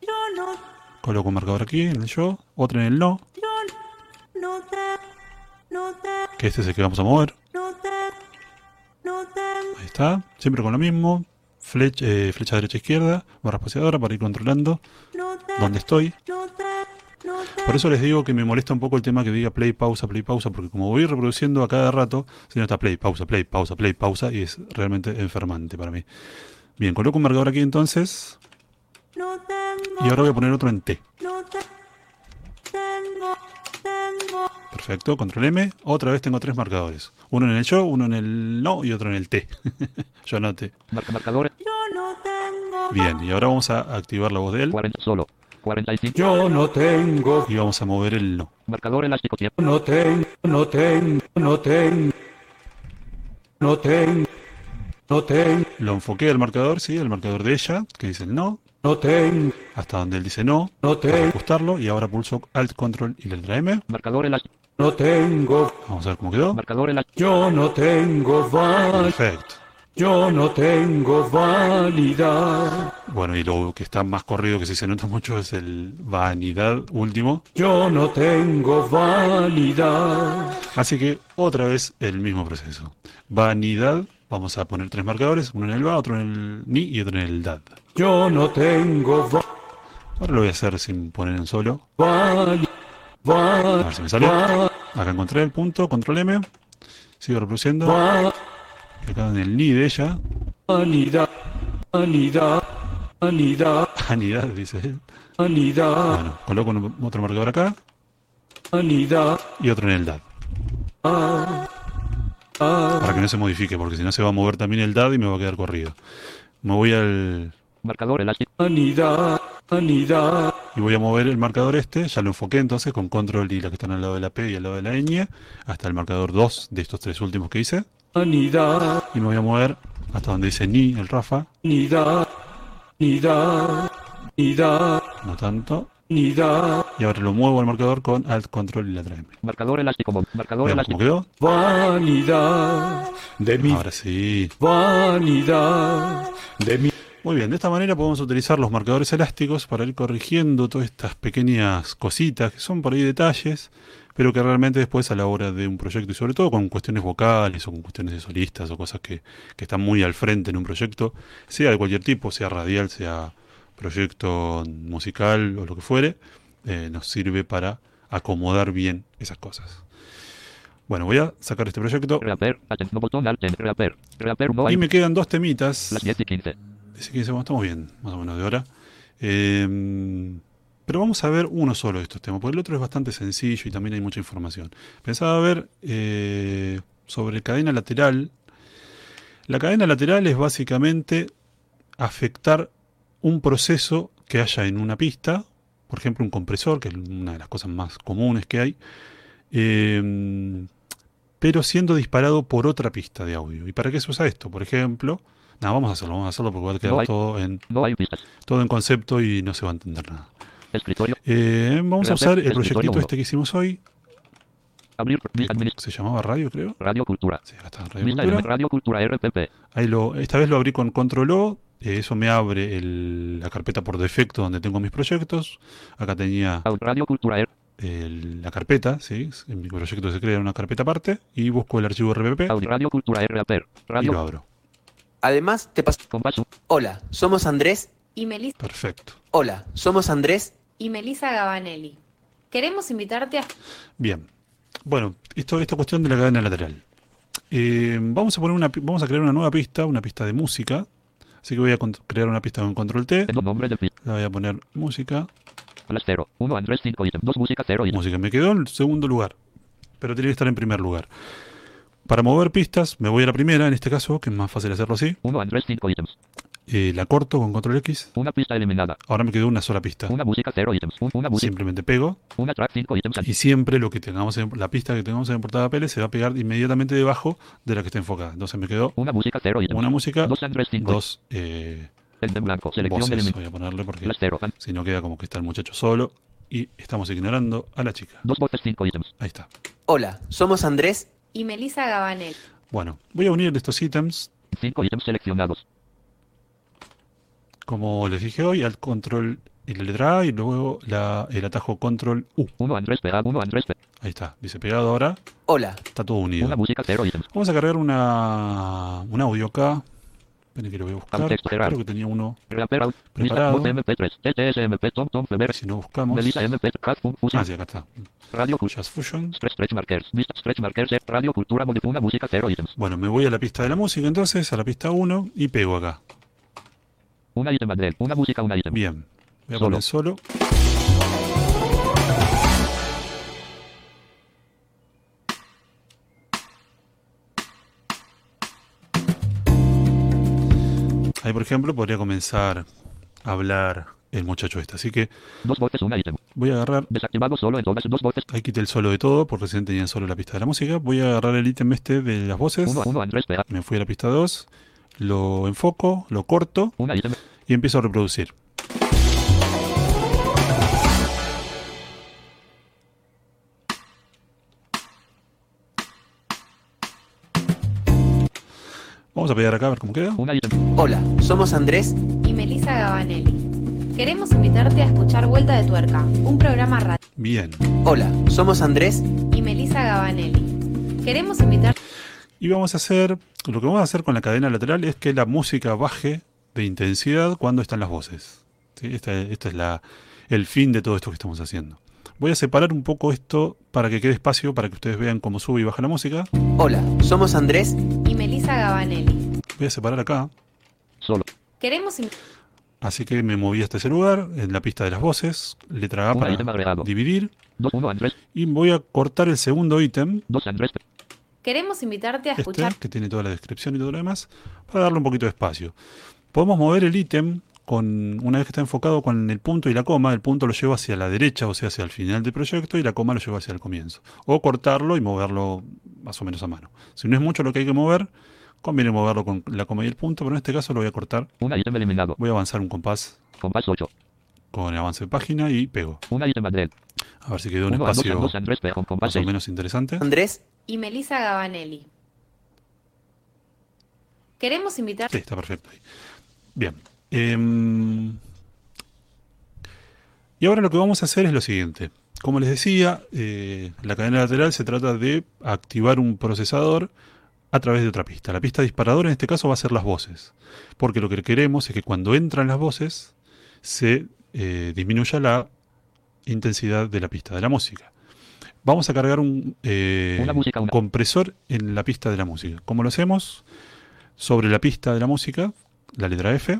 yo no, coloco un marcador aquí en el yo, otro en el no, yo no te, no te, que este es el que vamos a mover. no te, no tengo, Ahí está, siempre con lo mismo. Flecha, eh, flecha derecha izquierda, barra espaciadora para ir controlando dónde estoy. Por eso les digo que me molesta un poco el tema que diga play, pausa, play, pausa, porque como voy reproduciendo a cada rato, no está play, pausa, play, pausa, play, pausa, y es realmente enfermante para mí. Bien, coloco un marcador aquí entonces, y ahora voy a poner otro en T. Perfecto, control M. Otra vez tengo tres marcadores. Uno en el yo, uno en el no y otro en el T. yo anoté. Marca marcadores. Bien, y ahora vamos a activar la voz de él 40 solo. 45. Yo no tengo, y vamos a mover el no. Marcador elástico tiempo. no tengo, no tengo, no tengo, no tengo, no tengo, Lo enfoqué al marcador, sí, al marcador de ella, que dice el no, no tengo, hasta donde él dice no, no para tengo, ajustarlo, y ahora pulso Alt, Control y la letra M. Marcador elástico. No tengo, Vamos a ver cómo quedó. Marcador elástico. yo no tengo val, Perfecto. yo no tengo validad, Bueno, y lo que está más corrido, que sí se nota mucho, es el vanidad último. yo no tengo validad, Así que otra vez el mismo proceso. Vanidad, vamos a poner tres marcadores, uno en el va, otro en el ni y otro en el dad. yo no tengo va- Ahora lo voy a hacer sin poner en solo. vali- A ver si me sale. Acá encontré el punto, control M. Sigo reproduciendo. acá en el ni de ella. vanidad, vanidad, vanidad, Vanidad, dice él. vanidad, Bueno, coloco un- otro marcador acá vanidad, y otro en el dad. ah, ah, Para que no se modifique, porque si no se va a mover también el dad y me va a quedar corrido. Me voy al. Marcador elástico. vanidad, Y voy a mover el marcador este, ya lo enfoqué entonces con control y la que están al lado de la P y al lado de la ñ, hasta el marcador 2 de estos tres últimos que hice. vanidad, Y me voy a mover hasta donde dice ni, el Rafa, vanidad, vanidad, vanidad, no tanto. vanidad, Y ahora lo muevo al marcador con Alt, Control y la M. Marcador elástico. Marcador Veamos cómo elástico. quedó. vanidad, de mi Ahora sí. vanidad, de mi Muy bien, de esta manera podemos utilizar los marcadores elásticos para ir corrigiendo todas estas pequeñas cositas que son por ahí detalles, pero que realmente después a la hora de un proyecto y sobre todo con cuestiones vocales o con cuestiones de solistas o cosas que, que están muy al frente en un proyecto, sea de cualquier tipo, sea radial, sea proyecto musical o lo que fuere, eh, nos sirve para acomodar bien esas cosas. Bueno, voy a sacar este proyecto. Atención. Botón alt y me quedan dos temitas. Las 10 y 15. Dice 15 segundos, estamos bien, más o menos de hora. Eh, pero vamos a ver uno solo de estos temas, porque el otro es bastante sencillo y también hay mucha información. Pensaba ver eh, sobre cadena lateral. La cadena lateral es básicamente afectar un proceso que haya en una pista, por ejemplo un compresor, que es una de las cosas más comunes que hay, eh, pero siendo disparado por otra pista de audio. ¿Y para qué se usa esto? Por ejemplo, nada, vamos a hacerlo, vamos a hacerlo porque va a quedar No hay- todo, en, No hay todo en concepto y no se va a entender nada. Escritorio. Eh, vamos a usar el proyectito este que hicimos hoy, Abrir. Se llamaba Radio, creo. Radio Cultura. Sí, acá está, Radio Cultura. Radio Cultura RPP. Ahí lo, esta vez lo abrí con Control O, eh, eso me abre el- la carpeta por defecto donde tengo mis proyectos. Acá tenía Out- Radio Cultura R. el- la carpeta, ¿sí? en mi proyecto se crea una carpeta aparte y busco el archivo RPP Audio. Radio Cultura RAPER. y lo Radio. abro. Además, te paso. Compás. Hola, somos Andrés. Y, Melis- Perfecto. Hola, somos Andrés. y Melissa Gabanelli. Queremos invitarte a Bien. Bueno, esto, esta cuestión de la cadena lateral. Eh, vamos a poner una, vamos a crear una nueva pista, una pista de música. Así que voy a crear una pista con control T. Tengo nombre de pista. La voy a poner música. Las 0. 1 Andrés 5 ítem. 2 música 0 ítem. Música. Me quedó en segundo lugar. Pero tiene que estar en primer lugar. Para mover pistas, me voy a la primera, en este caso, que es más fácil hacerlo así. 1 Andrés 5 ítems. Eh, la corto con control X. Una pista eliminada. Ahora me quedó una sola pista. Una música 0 ítems. Un- Una música. Simplemente pego. Una track 5 ítems. Y siempre lo que tengamos en, la pista que tengamos en portada PL se va a pegar inmediatamente debajo de la que está enfocada. Entonces me quedó Una música 0 ítems. una música, 2 Andrés 5. dos eh, en blanco. Selección voces. Voy a ponerle porque Las 0. si no queda como que está el muchacho solo. Y estamos ignorando a la chica. 2 voces 5 ítems. Ahí está. Hola, somos Andrés. Y Melissa Gabanelli. Bueno, voy a unir estos ítems 5 ítems seleccionados. como les dije hoy, al control y la letra A y luego la, el atajo control U. 1 Andrés PA. 1 Andrés P. Ahí está, dice pegado ahora, Hola, está todo unido. Una música 0 ítems. Vamos a cargar una, un audio acá. Esperen que lo voy a buscar. Creo que tenía uno. Preparado. Voz MP3. TTSMP. Tom Tom Feber. Si no buscamos. Ah, sí, acá está. Radio. Jazz Fusion. Radio Cultura. Música 0 ítems. Bueno, me voy a la pista de la música entonces, a la pista 1 y pego acá. Una. Una música. Una. Bien. Voy a poner solo. Ahí, por ejemplo, podría comenzar a hablar el muchacho este. Así que Dos voces, una ítem. voy a agarrar, Desactivado solo en todas dos voces. ahí quité el solo de todo, porque recién tenía solo la pista de la música. Voy a agarrar el ítem este de las voces. Uno Andrés. Me fui a la pista 2, lo enfoco, lo corto Una y empiezo a reproducir. Vamos a pegar acá a ver cómo queda. Hola, somos Andrés Y Melissa Gabanelli. Queremos invitarte a escuchar Vuelta de Tuerca, un programa radial. Bien. Hola, somos Andrés Y Melissa Gabanelli. Queremos invitarte Y vamos a hacer, lo que vamos a hacer con la cadena lateral es que la música baje de intensidad cuando están las voces. ¿Sí? Este, este es la, el fin de todo esto que estamos haciendo. Voy a separar un poco esto para que quede espacio para que ustedes vean cómo sube y baja la música. Hola, somos Andrés y Melissa Gabanelli. Voy a separar acá. Solo. Queremos Así que me moví hasta ese lugar, en la pista de las voces, letra A Un para dividir. Dos, uno, Andrés. Y voy a cortar el segundo ítem, Dos, Andrés. Queremos invitarte a este, escuchar que tiene toda la descripción y todo lo demás, para darle un poquito de espacio. Podemos mover el ítem con una vez que está enfocado con el punto y la coma, el punto lo llevo hacia la derecha, o sea, hacia el final del proyecto, y la coma lo llevo hacia el comienzo. O cortarlo y moverlo más o menos a mano. Si no es mucho lo que hay que mover, conviene moverlo con la coma y el punto, pero en este caso lo voy a cortar. Ítem eliminado. Voy a avanzar un compás Compás 8. con el avance de página y pego. Una ítem Andrés. A ver si quedó un Uno espacio dos, Andrés compás más o 6. menos interesante. Andrés y Melissa Gabanelli. Queremos invitar Sí, está perfecto. Bien. Em, y ahora lo que vamos a hacer es lo siguiente. Como les decía, eh, la cadena lateral se trata de activar un procesador a través de otra pista. La pista disparadora en este caso va a ser las voces. Porque lo que queremos es que cuando entran las voces se eh, disminuya la intensidad de la pista de la música. Vamos a cargar un eh, música, una- compresor en la pista de la música. ¿Cómo lo hacemos? Sobre la pista de la música, la letra F.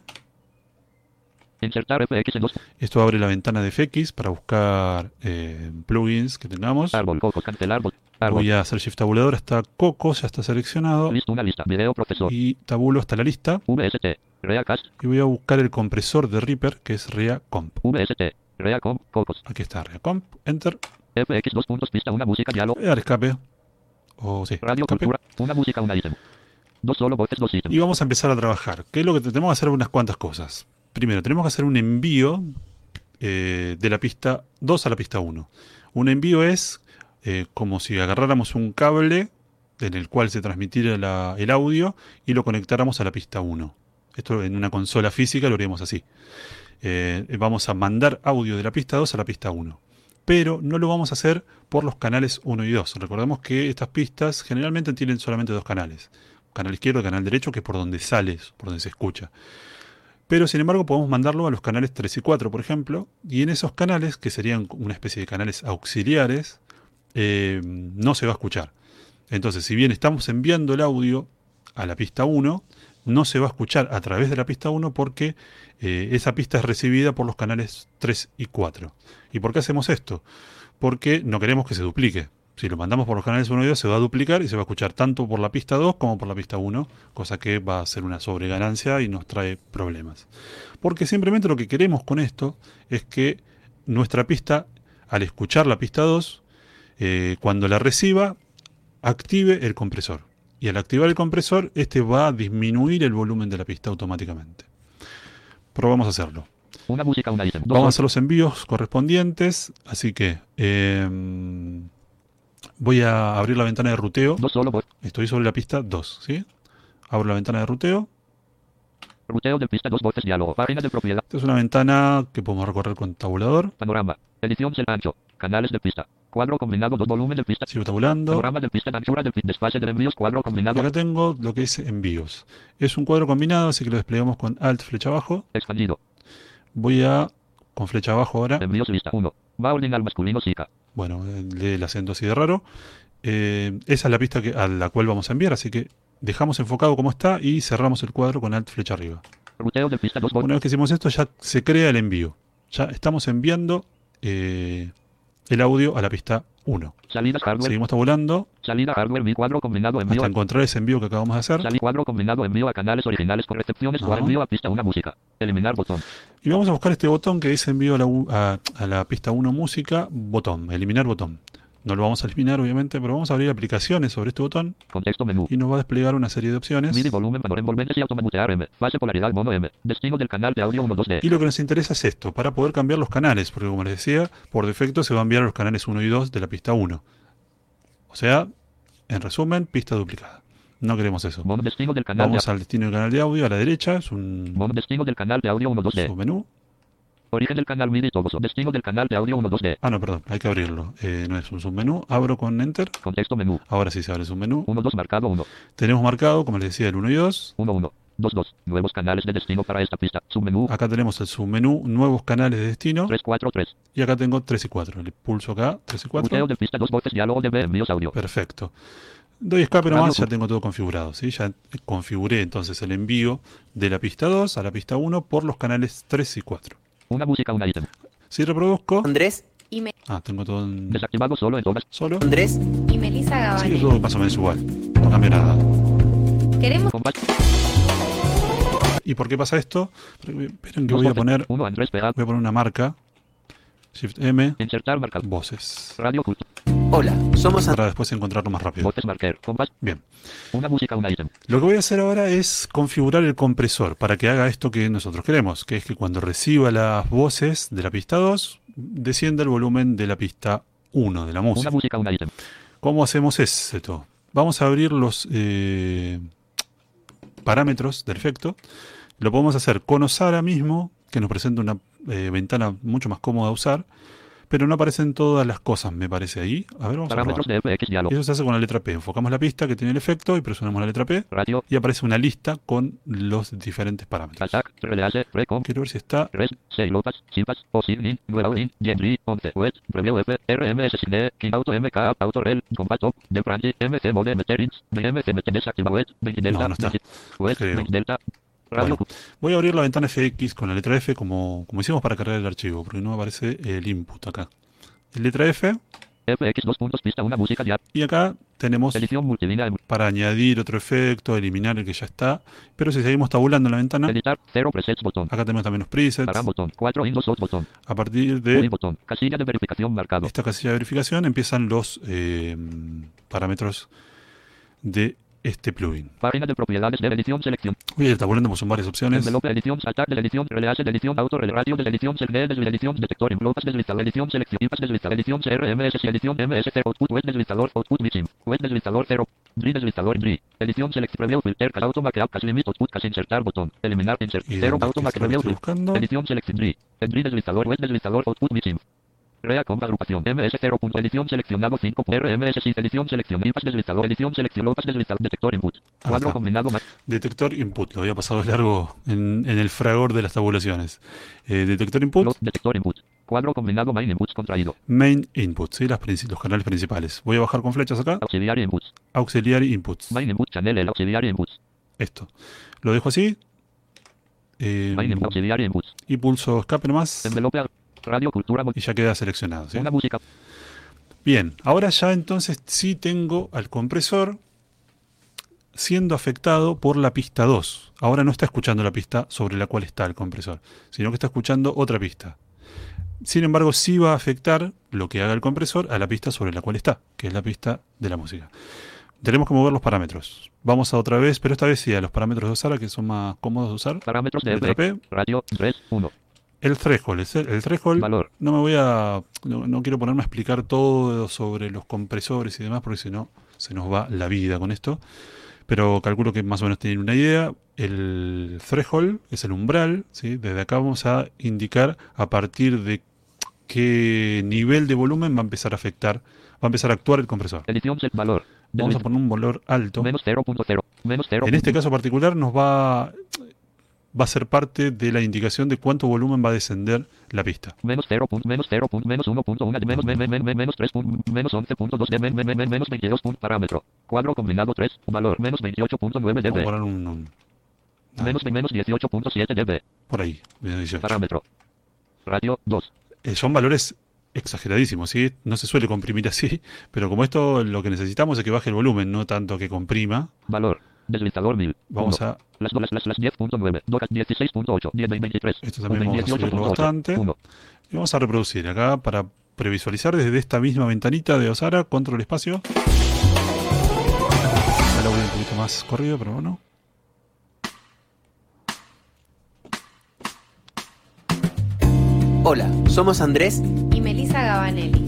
Insertar FX en dos. Esto abre la ventana de FX para buscar eh, plugins que tengamos. Árbol, cocos, cancelar. árbol. Voy a hacer shift tabulador hasta Coco, ya está seleccionado. Listo, una lista. Video profesor. Y tabulo hasta la lista. VST. Reacast. Y voy a buscar el compresor de Reaper, que es ReaComp. VST. Reacom. Cocos. Aquí está ReaComp. Enter. FX dos puntos pista. Una música diálogo. Voy a dar escape. O sí, Radio escape. cultura. Una música, una ítem. Dos solo voces, dos ítems. Y vamos a empezar a trabajar. ¿Qué es lo que tenemos que hacer? Unas cuantas cosas. Primero, tenemos que hacer un envío eh, de la pista 2 a la pista 1. Un envío es eh, como si agarráramos un cable en el cual se transmitiera el audio y lo conectáramos a la pista 1. Esto en una consola física lo haríamos así. Eh, vamos a mandar audio de la pista 2 a la pista 1. Pero no lo vamos a hacer por los canales 1 y 2. Recordemos que estas pistas generalmente tienen solamente dos canales. Canal izquierdo y canal derecho, que es por donde sale, por donde se escucha. Pero sin embargo podemos mandarlo a los canales 3 y 4, por ejemplo, y en esos canales, que serían una especie de canales auxiliares, eh, no se va a escuchar. Entonces, si bien estamos enviando el audio a la pista 1, no se va a escuchar a través de la pista 1 porque eh, esa pista es recibida por los canales 3 y 4. ¿Y por qué hacemos esto? Porque no queremos que se duplique. Si lo mandamos por los canales 1 y 2 se va a duplicar y se va a escuchar tanto por la pista 2 como por la pista 1, cosa que va a ser una sobreganancia y nos trae problemas. Porque simplemente lo que queremos con esto es que nuestra pista, al escuchar la pista 2, eh, cuando la reciba, active el compresor. Y al activar el compresor, este va a disminuir el volumen de la pista automáticamente. Probamos a hacerlo. Una música, una Vamos a hacer los envíos correspondientes, así que eh, voy a abrir la ventana de ruteo. Dos solo voces. Estoy sobre la pista 2, ¿sí? Abro la ventana de ruteo. Ruteo de pista, dos voces, diálogo. Página de propiedad. Esta es una ventana que podemos recorrer con tabulador. Panorama. Edición cel ancho. Canales de pista. Cuadro combinado, dos volumen de pista. Sigo tabulando. Panorama de pista, anchura de pista. Desfase de envíos, cuadro Y combinado. acá tengo lo que es envíos. Es un cuadro combinado, así que lo desplegamos con Alt flecha abajo. Expandido. Voy a con flecha abajo ahora. Envíos lista 1. Bowling al masculino Zika. Bueno, lee el acento así de raro. Eh, esa es la pista que, a la cual vamos a enviar, así que dejamos enfocado como está y cerramos el cuadro con Alt flecha arriba. Una vez que hicimos esto, ya se crea el envío. Ya estamos enviando eh, el audio a la pista 1. Salidas hardware. Seguimos tabulando Salida hardware mi cuadro combinado envío hasta encontrar ese envío que acabamos de hacer. Salí cuadro combinado envío a canales originales con recepciones o envío a pista una música. Eliminar botón. Y vamos a buscar este botón que dice envío a la, a- a la pista 1 música, botón, eliminar botón. No lo vamos a eliminar obviamente, pero vamos a abrir aplicaciones sobre este botón Contexto menú. y nos va a desplegar una serie de opciones. MIDI volumen valor envolventes y automutear M. Fase polaridad mono M. Destino del canal de audio 1 2D. Y lo que nos interesa es esto, para poder cambiar los canales, porque como les decía, por defecto se va a enviar a los canales 1 y 2 de la pista 1. O sea, en resumen, pista duplicada. No queremos eso. Mono destino del canal Vamos de al destino del canal de audio, a la derecha, es un Mono destino del canal de audio 1 2D. submenú. Origen del canal MIDI todos. Destino del canal de audio 1 2D. Ah, no, perdón, hay que abrirlo. Eh, no es un submenú. Abro con Enter. Contexto menú. Ahora sí se abre el submenú. 1 2 marcado 1. Tenemos marcado, como les decía, el 1 y 2. 1 1. 2 2. Nuevos canales de destino para esta pista. Submenú. Acá tenemos el submenú, nuevos canales de destino. 3 4 3. Y acá tengo 3 y 4. Le pulso acá, 3 y 4. Muteo de pista 2 voces diálogo de B envíos audio. Perfecto. Doy escape nomás, ya tengo todo configurado. ¿sí? Ya configuré entonces el envío de la pista 2 a la pista 1 por los canales 3 y 4. Una música, un ítem. Si reproduzco. Andrés, Y, me- Ah, tengo todo en Desactivado solo en todas. solo. Andrés, y Melissa Sigue Gabanelli. todo más o menos igual. No cambia nada. Queremos. ¿Y por qué pasa esto? Esperen que voy a poner, Uno Andrés Pea. voy a poner una marca. Shift M, Insertar marca. voces. Radio Cult. Hola, somos. Para después encontrarlo más rápido. Bien. Una música, un ítem. Lo que voy a hacer ahora es configurar el compresor para que haga esto que nosotros queremos, que es que cuando reciba las voces de la pista 2, descienda el volumen de la pista 1 de la Una música. música, un ítem. ¿Cómo hacemos esto? Vamos a abrir los eh, parámetros del efecto. Lo podemos hacer con Osara mismo, que nos presenta una eh, ventana mucho más cómoda de usar, pero no aparecen todas las cosas, me parece ahí. A ver, vamos a probar. Parámetros de FX diálogo. Eso se hace con la letra P. Enfocamos la pista que tiene el efecto y presionamos la letra P Radio. y aparece una lista con los diferentes parámetros. Attack. Release. Recom. Quiero ver si está. Res, Seilopas, Chipas, Osignin, Nueva In, Genry, 11, Wet, Preview F, RMS King Auto MK, Autorel, Combat Top, De Franchi, MC Mode Meterins, BMC Metenes Activa Wet, No, no está. Wet, Delta, Bueno, voy a abrir la ventana FX con la letra F como, como hicimos para cargar el archivo, porque no aparece el input acá. Letra F. FX 2 puntos pista una música ya, y acá tenemos para añadir otro efecto, eliminar el que ya está. Pero si seguimos tabulando en la ventana, editar, 0 presets botón, acá tenemos también los presets. param botón, 4 Windows 2 botón, A partir de botón, casilla de verificación marcado, esta casilla de verificación empiezan los eh, parámetros de este plugin. página de propiedades de edición selección, Voy a ir tabulando, son varias opciones. envelope edición saltar de edición, release de edición, auto, radio de edición, selne de edición, detector, envelopas deslizador, edición, selección, IPAS deslizador, edición, CRMS, edición, MS0, output, web deslizador, output, missing, web deslizador, 0, DRI deslizador, DRI, edición, select, preview, filter, cal, auto, mark, cas, limit, output, cas, insertar, botón, eliminar, insert, Y 0, donde auto, lo preview, edición, select, DRI, DRI deslizador, web deslizador, output, missing. Rea con agrupación MS0. punto, Edición seleccionado 5. RMS 6. Edición selección IPAS deslizador. Edición selección lopas deslizador. Detector input. Cuadro combinado más. Detector input, lo había pasado largo en, en el fragor de las tabulaciones. Eh, detector input, detector input. Cuadro combinado main inputs contraído. main input, ¿sí? Las los canales principales. Voy a bajar con flechas acá, Auxiliary inputs. auxiliary inputs. Main input channel el auxiliary inputs. Esto. Lo dejo así. eh, Main input auxiliary inputs. y pulso escape nomás. Envelope radio cultura Y ya queda seleccionado. ¿sí? una música. Bien, ahora ya entonces sí tengo al compresor siendo afectado por la pista 2. Ahora no está escuchando la pista sobre la cual está el compresor, sino que está escuchando otra pista. Sin embargo, sí va a afectar lo que haga el compresor a la pista sobre la cual está, que es la pista de la música. Tenemos que mover los parámetros. Vamos a otra vez, pero esta vez sí a los parámetros de usar, que son más cómodos de usar. Parámetros de. P, Radio 3 1. El threshold. El, el threshold Valor. no me voy a. No, no quiero ponerme a explicar todo sobre los compresores y demás, porque si no, se nos va la vida con esto. Pero calculo que más o menos tienen una idea. El threshold es el umbral. ¿sí? Desde acá vamos a indicar a partir de qué nivel de volumen va a empezar a afectar, va a empezar a actuar el compresor. Edición set valor. Vamos a poner un valor alto. Menos 0.0. Menos 0. En este caso particular nos va, va a ser parte de la indicación de cuánto volumen va a descender la pista. Menos 0. punto- Menos 0. punto- Menos 1.1 de menos men- men- men- men- menos 3. punto- Menos 11.2 de men- men- men- men- menos 22. punto Parámetro. Cuadro combinado 3. Valor. Menos 28.9 Vamos a dB. un, un- ah, Menos menos 18.7 dB. por ahí, menos 18. Parámetro. Radio 2. Eh, son valores exageradísimo, ¿sí? No se suele comprimir así, pero como esto lo que necesitamos es que baje el volumen, no tanto que comprima. Valor. Deslizador 1000. Vamos a... Las las las las 10.9. Docas 16.8. 10.23. Esto también vamos a subirlo bastante. 1. Y vamos a reproducir acá para previsualizar desde esta misma ventanita de Osara, control espacio. El audio un poquito más corrido, pero bueno. Hola, somos Andrés Y Melissa Gabanelli.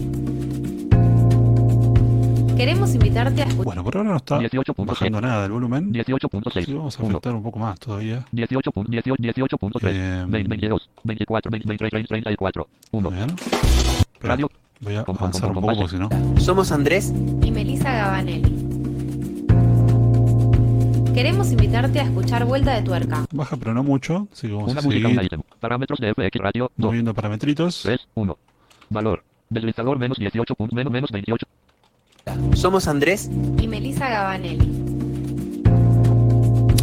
Queremos invitarte a escuchar. Bueno, por ahora no está 18.6. bajando nada el volumen. 18.6. Sí, vamos a 1. afectar un poco más todavía. 18. 18. 18.3. Eh, 20, 22. 24. 20, 23. 34. 1. Bien. Espera, Radio. Voy a avanzar un pom, poco si no. Somos Andrés y Melissa Gabanelli. Queremos invitarte a escuchar Vuelta de Tuerca. Baja, pero no mucho. Así que vamos Una a música, un seguir ítem. Parámetros de FX radio. 2. moviendo parametritos. 3. 1. Valor. Deslizador menos 18. punto- Menos menos 28. Somos Andrés y Melissa Gabanelli.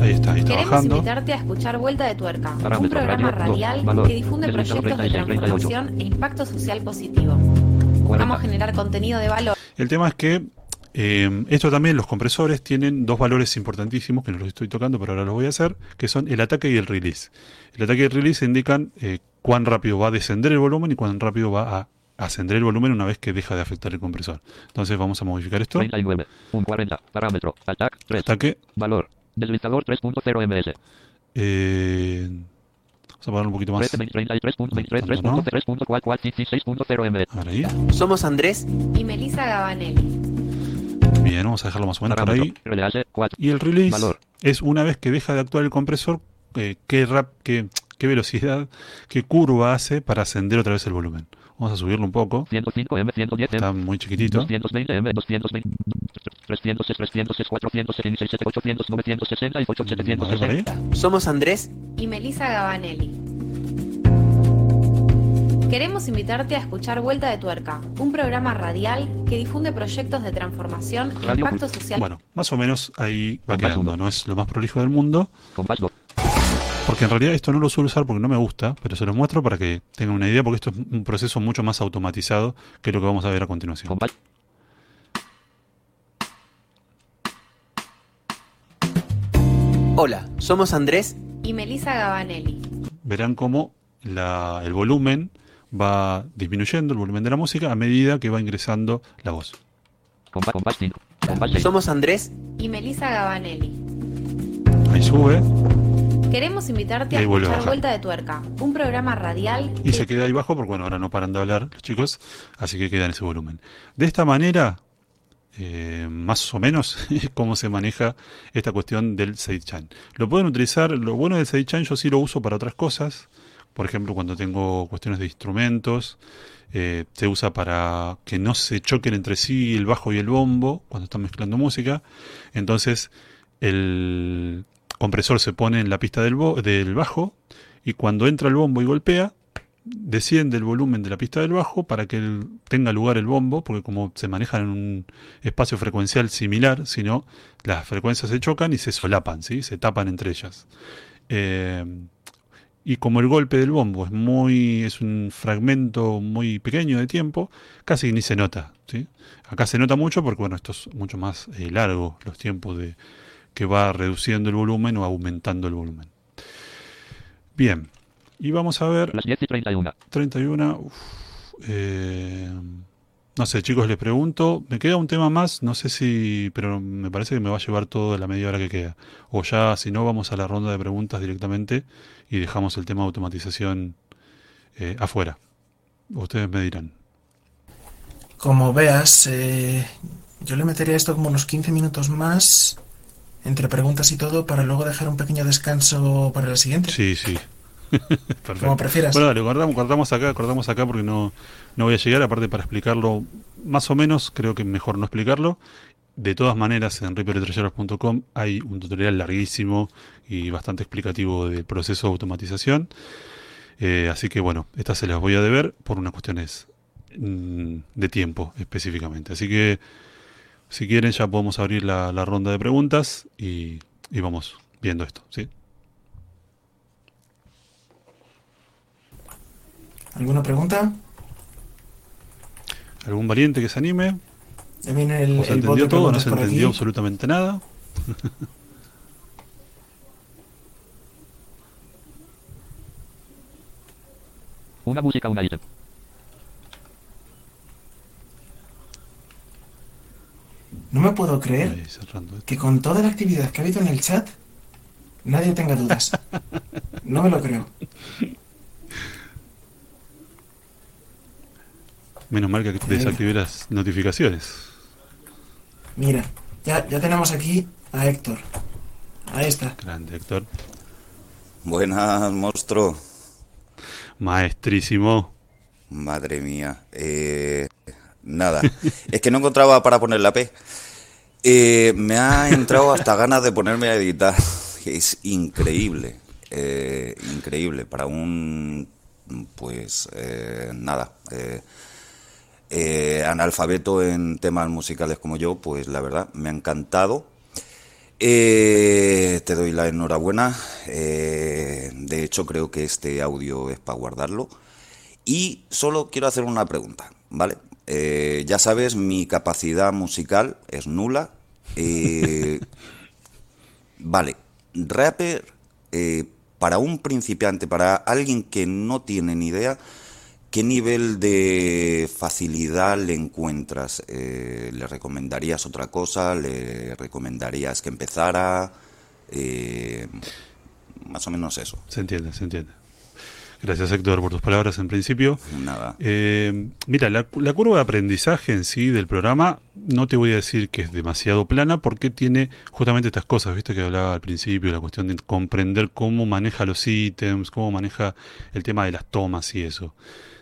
Ahí está, ahí está Queremos bajando. invitarte a escuchar Vuelta de Tuerca, un programa radio, dos, radial valor, que difunde proyectos de 36, 38. transformación e impacto social positivo. Buscamos 40. generar contenido de valor El tema es que eh, esto también, los compresores tienen dos valores importantísimos que no los estoy tocando, pero ahora los voy a hacer, que son el ataque y el release. El ataque y el release indican eh, cuán rápido va a descender el volumen y cuán rápido va a ascender el volumen una vez que deja de afectar el compresor. Entonces vamos a modificar esto. 39. Un 40. Parámetro. Attack 3. Ataque. Valor. Deslizador 3.0 ms. eh, vamos a poner un poquito más. 33.23.3.446.0 ms. A ver ahí. Somos Andrés y Melissa Gabanelli. Bien, vamos a dejarlo más o menos por ahí. Relase 4. Y el release Valor. es una vez que deja de actuar el compresor, eh, qué, rap, qué, qué velocidad, qué curva hace para ascender otra vez el volumen. Vamos a subirlo un poco. 105 m 110 Está muy chiquitito. 220 m 220 300 300 476 800 968 A ver por 760 ahí. Somos Andrés y Melissa Gabanelli. Queremos invitarte a escuchar Vuelta de Tuerca, un programa radial que difunde proyectos de transformación e Radio impacto social. Bueno, más o menos ahí va Compás quedando. uno. No es lo más prolijo del mundo. Compás 2 Porque en realidad esto no lo suelo usar porque no me gusta, pero se los muestro para que tengan una idea, porque esto es un proceso mucho más automatizado que lo que vamos a ver a continuación. Hola, somos Andrés y Melissa Gabanelli. Verán cómo la- el volumen va disminuyendo, el volumen de la música, a medida que va ingresando la voz. Compás Compás 5 Compás 6 Somos Andrés y Melissa Gabanelli. Ahí sube Queremos invitarte Y a a escuchar. Vuelta de Tuerca, un programa radial y que se queda ahí bajo porque bueno, ahora no paran de hablar los chicos, así que queda en ese volumen. De esta manera, eh, más o menos, es cómo se maneja esta cuestión del sidechain. Lo pueden utilizar, lo bueno del sidechain yo sí lo uso para otras cosas, por ejemplo cuando tengo cuestiones de instrumentos, eh, se usa para que no se choquen entre sí el bajo y el bombo cuando están mezclando música, entonces el compresor se pone en la pista del, bajo y cuando entra el bombo y golpea, desciende el volumen de la pista del bajo para que tenga lugar el bombo, porque como se manejan en un espacio frecuencial similar, sino las frecuencias se chocan y se solapan, ¿sí? se tapan entre ellas. Eh, y como el golpe del bombo es muy es un fragmento muy pequeño de tiempo, casi ni se nota. ¿sí? Acá se nota mucho porque bueno, esto es mucho más eh, largo los tiempos de que va reduciendo el volumen o aumentando el volumen. Bien, y vamos a ver Las 10 y 31 31. uf, eh, no sé, chicos, les pregunto. Me queda un tema más, no sé si. Pero me parece que me va a llevar todo la media hora que queda. O ya, si no, vamos a la ronda de preguntas directamente y dejamos el tema de automatización eh, afuera. Ustedes me dirán. Como veas, eh, yo le metería esto como unos 15 minutos más entre preguntas y todo para luego dejar un pequeño descanso para la siguiente. Sí, sí. Perfecto. Como prefieras. Bueno, dale, guardamos, guardamos acá, guardamos acá porque no, no voy a llegar. Aparte, para explicarlo más o menos, creo que mejor no explicarlo. De todas maneras, en reapertreyeros.com hay un tutorial larguísimo y bastante explicativo del proceso de automatización. Eh, así que bueno, estas se las voy a deber por unas cuestiones mm, de tiempo específicamente. Así que si quieren ya podemos abrir la, la ronda de preguntas y, y vamos viendo esto. ¿sí? ¿Alguna pregunta? ¿Algún valiente que se anime? El, ¿O se entendió todo? ¿No se entendió aquí. absolutamente nada? Una música, una ítem. No me puedo creer que con toda la actividad que ha habido en el chat, nadie tenga dudas. No me lo creo. Menos mal que desactivé las notificaciones. Mira, ya, ya tenemos aquí a Héctor. Ahí está. Grande, Héctor. Buenas, monstruo. Maestrísimo. Madre mía. Eh, nada. Es que no encontraba para poner la P. Eh, me ha entrado hasta ganas de ponerme a editar. Es increíble. eh, increíble. Para un. Pues. eh, nada. eh, analfabeto en temas musicales como yo, pues la verdad me ha encantado. Te doy la enhorabuena. De hecho, creo que este audio es para guardarlo. Y solo quiero hacer una pregunta, ¿vale? Eh, ya sabes, mi capacidad musical es nula. Eh, vale, rapper, eh, para un principiante, para alguien que no tiene ni idea, ¿qué nivel de facilidad le encuentras? Eh, ¿Le recomendarías otra cosa? ¿Le recomendarías que empezara? Eh, más o menos eso. Se entiende, se entiende. Gracias, Héctor, por tus palabras en principio. Nada. Eh, mira, la, la curva de aprendizaje en sí del programa, no te voy a decir que es demasiado plana porque tiene justamente estas cosas, viste que hablaba al principio, la cuestión de comprender cómo maneja los ítems, cómo maneja el tema de las tomas y eso.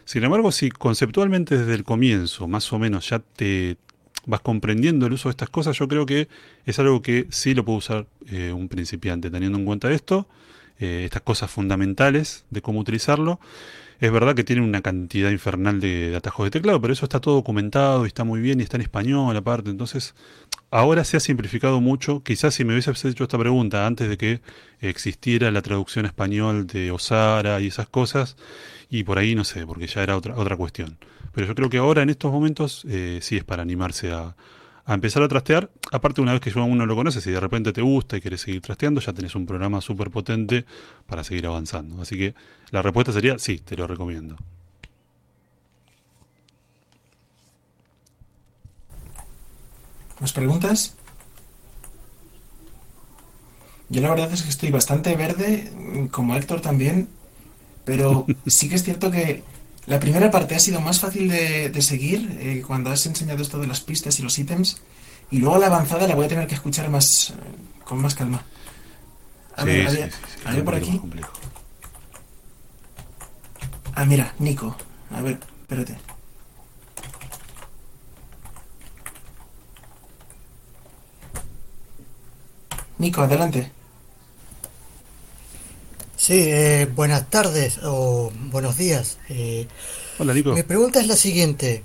Sin embargo, si conceptualmente desde el comienzo, más o menos, ya te vas comprendiendo el uso de estas cosas, yo creo que es algo que sí lo puede usar eh, un principiante, teniendo en cuenta esto, eh, estas cosas fundamentales de cómo utilizarlo. Es verdad que tiene una cantidad infernal de, atajos de teclado, pero eso está todo documentado y está muy bien y está en español aparte. Entonces, ahora se ha simplificado mucho. Quizás si me hubieses hecho esta pregunta antes de que existiera la traducción español de Osara y esas cosas, y por ahí no sé, porque ya era otra, otra cuestión. Pero yo creo que ahora en estos momentos eh, sí es para animarse a, a empezar a trastear. Aparte, una vez que ya uno lo conoce, si de repente te gusta y quieres seguir trasteando, ya tenés un programa súper potente para seguir avanzando. Así que la respuesta sería sí, te lo recomiendo. ¿Más preguntas? Yo la verdad es que estoy bastante verde, como Héctor también, pero sí que es cierto que la primera parte ha sido más fácil de, de seguir eh, cuando has enseñado esto de las pistas y los ítems, y luego la avanzada la voy a tener que escuchar más eh, con más calma. A ver, sí, había- sí, sí, había es por aquí. Ah, mira, Nico. A ver, espérate. Nico, adelante. Sí, eh, buenas tardes o buenos días. Eh, Hola, Nico. mi pregunta es la siguiente.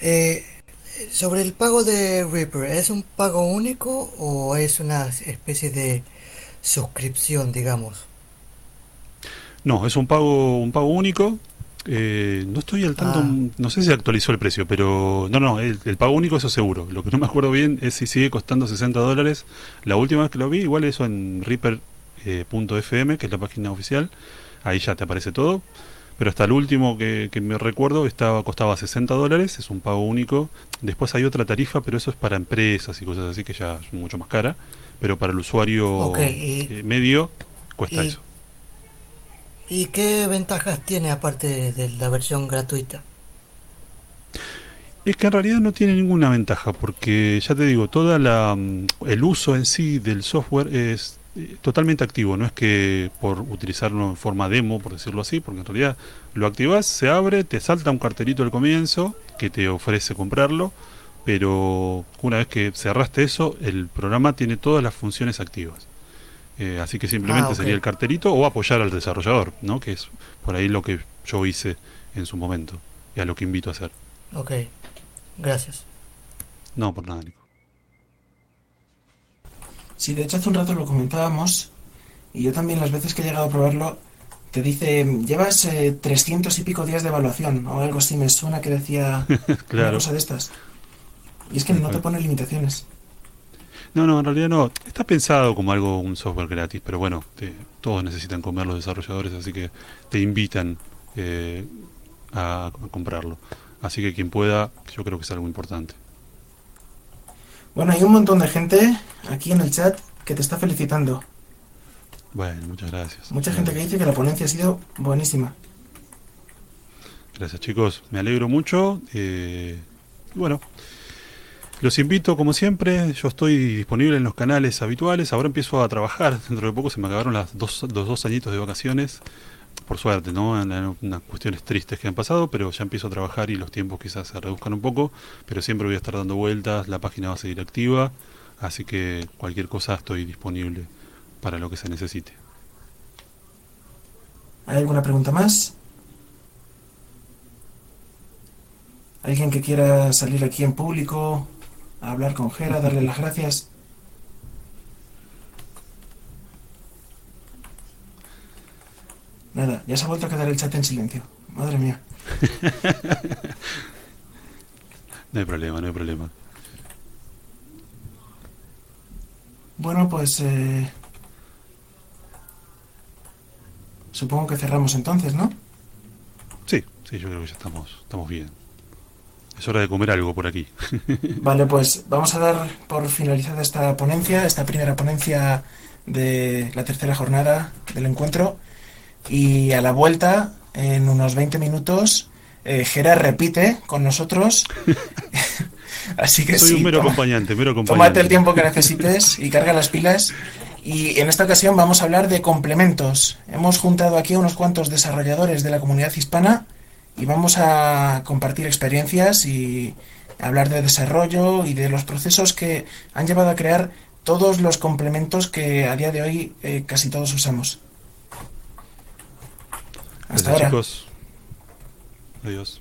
Eh, sobre el pago de Reaper, ¿es un pago único o es una especie de suscripción, digamos? No, es un pago, un pago único. Eh, no estoy al tanto, Ah. no sé si actualizó el precio, pero no, no, el, el pago único eso seguro. Lo que no me acuerdo bien es si sigue costando 60 dólares. La última vez que lo vi, igual eso en Reaper.fm, que es la página oficial, ahí ya te aparece todo. Pero hasta el último que, que me recuerdo estaba, costaba 60 dólares, es un pago único. Después hay otra tarifa, pero eso es para empresas y cosas así que ya es mucho más cara. Pero para el usuario y- eh, medio cuesta y- eso. ¿Y qué ventajas tiene aparte de la versión gratuita? Es que en realidad no tiene ninguna ventaja, porque ya te digo, toda la mm, el uso en sí del software es eh, totalmente activo, no es que por utilizarlo en forma demo, por decirlo así, porque en realidad lo activas, se abre, te salta un cartelito al comienzo que te ofrece comprarlo, pero una vez que cerraste eso, el programa tiene todas las funciones activas. Eh, así que simplemente Ah, sería el cartelito o apoyar al desarrollador, ¿no? Que es por ahí lo que yo hice en su momento y a lo que invito a hacer. Ok, gracias. No, por nada, Nico. Sí, de hecho hace un rato lo comentábamos y yo también las veces que he llegado a probarlo te dice, llevas eh, 300 y pico días de evaluación o algo así, me suena que decía una cosa de estas. Y es que no te pone limitaciones. No, no, en realidad no. Está pensado como algo, un software gratis, pero bueno, te- todos necesitan comer los desarrolladores, así que te invitan eh, a, a comprarlo. Así que quien pueda, yo creo que es algo importante. Bueno, hay un montón de gente aquí en el chat que te está felicitando. Bueno, muchas gracias. Mucha gente que dice que la ponencia ha sido buenísima. Gracias chicos, me alegro mucho. eh, bueno, los invito como siempre, yo estoy disponible en los canales habituales, ahora empiezo a trabajar, dentro de poco se me acabaron las dos, los dos añitos de vacaciones, por suerte, ¿no? En- unas cuestiones tristes que han pasado, pero ya empiezo a trabajar y los tiempos quizás se reduzcan un poco, pero siempre voy a estar dando vueltas, la página va a seguir activa, así que cualquier cosa estoy disponible para lo que se necesite. ¿Hay alguna pregunta más? ¿Alguien que quiera salir aquí en público a hablar con Jera, darle las gracias? Nada, ya se ha vuelto a quedar el chat en silencio. Madre mía. No hay problema, no hay problema. Bueno, pues eh, supongo que cerramos entonces, ¿no? Sí, sí, yo creo que ya estamos, estamos bien. Es hora de comer algo por aquí. Vale, pues vamos a dar por finalizada esta ponencia, esta primera ponencia de la tercera jornada del encuentro. Y a la vuelta, en unos 20 minutos, eh, Gera repite con nosotros. Así que Soy sí, un mero toma- acompañante, mero acompañante. Tómate el tiempo que necesites y carga las pilas. Y en esta ocasión vamos a hablar de complementos. Hemos juntado aquí a unos cuantos desarrolladores de la comunidad hispana y vamos a compartir experiencias y hablar de desarrollo y de los procesos que han llevado a crear todos los complementos que a día de hoy eh, casi todos usamos. Hasta ahora. chicos. Adiós.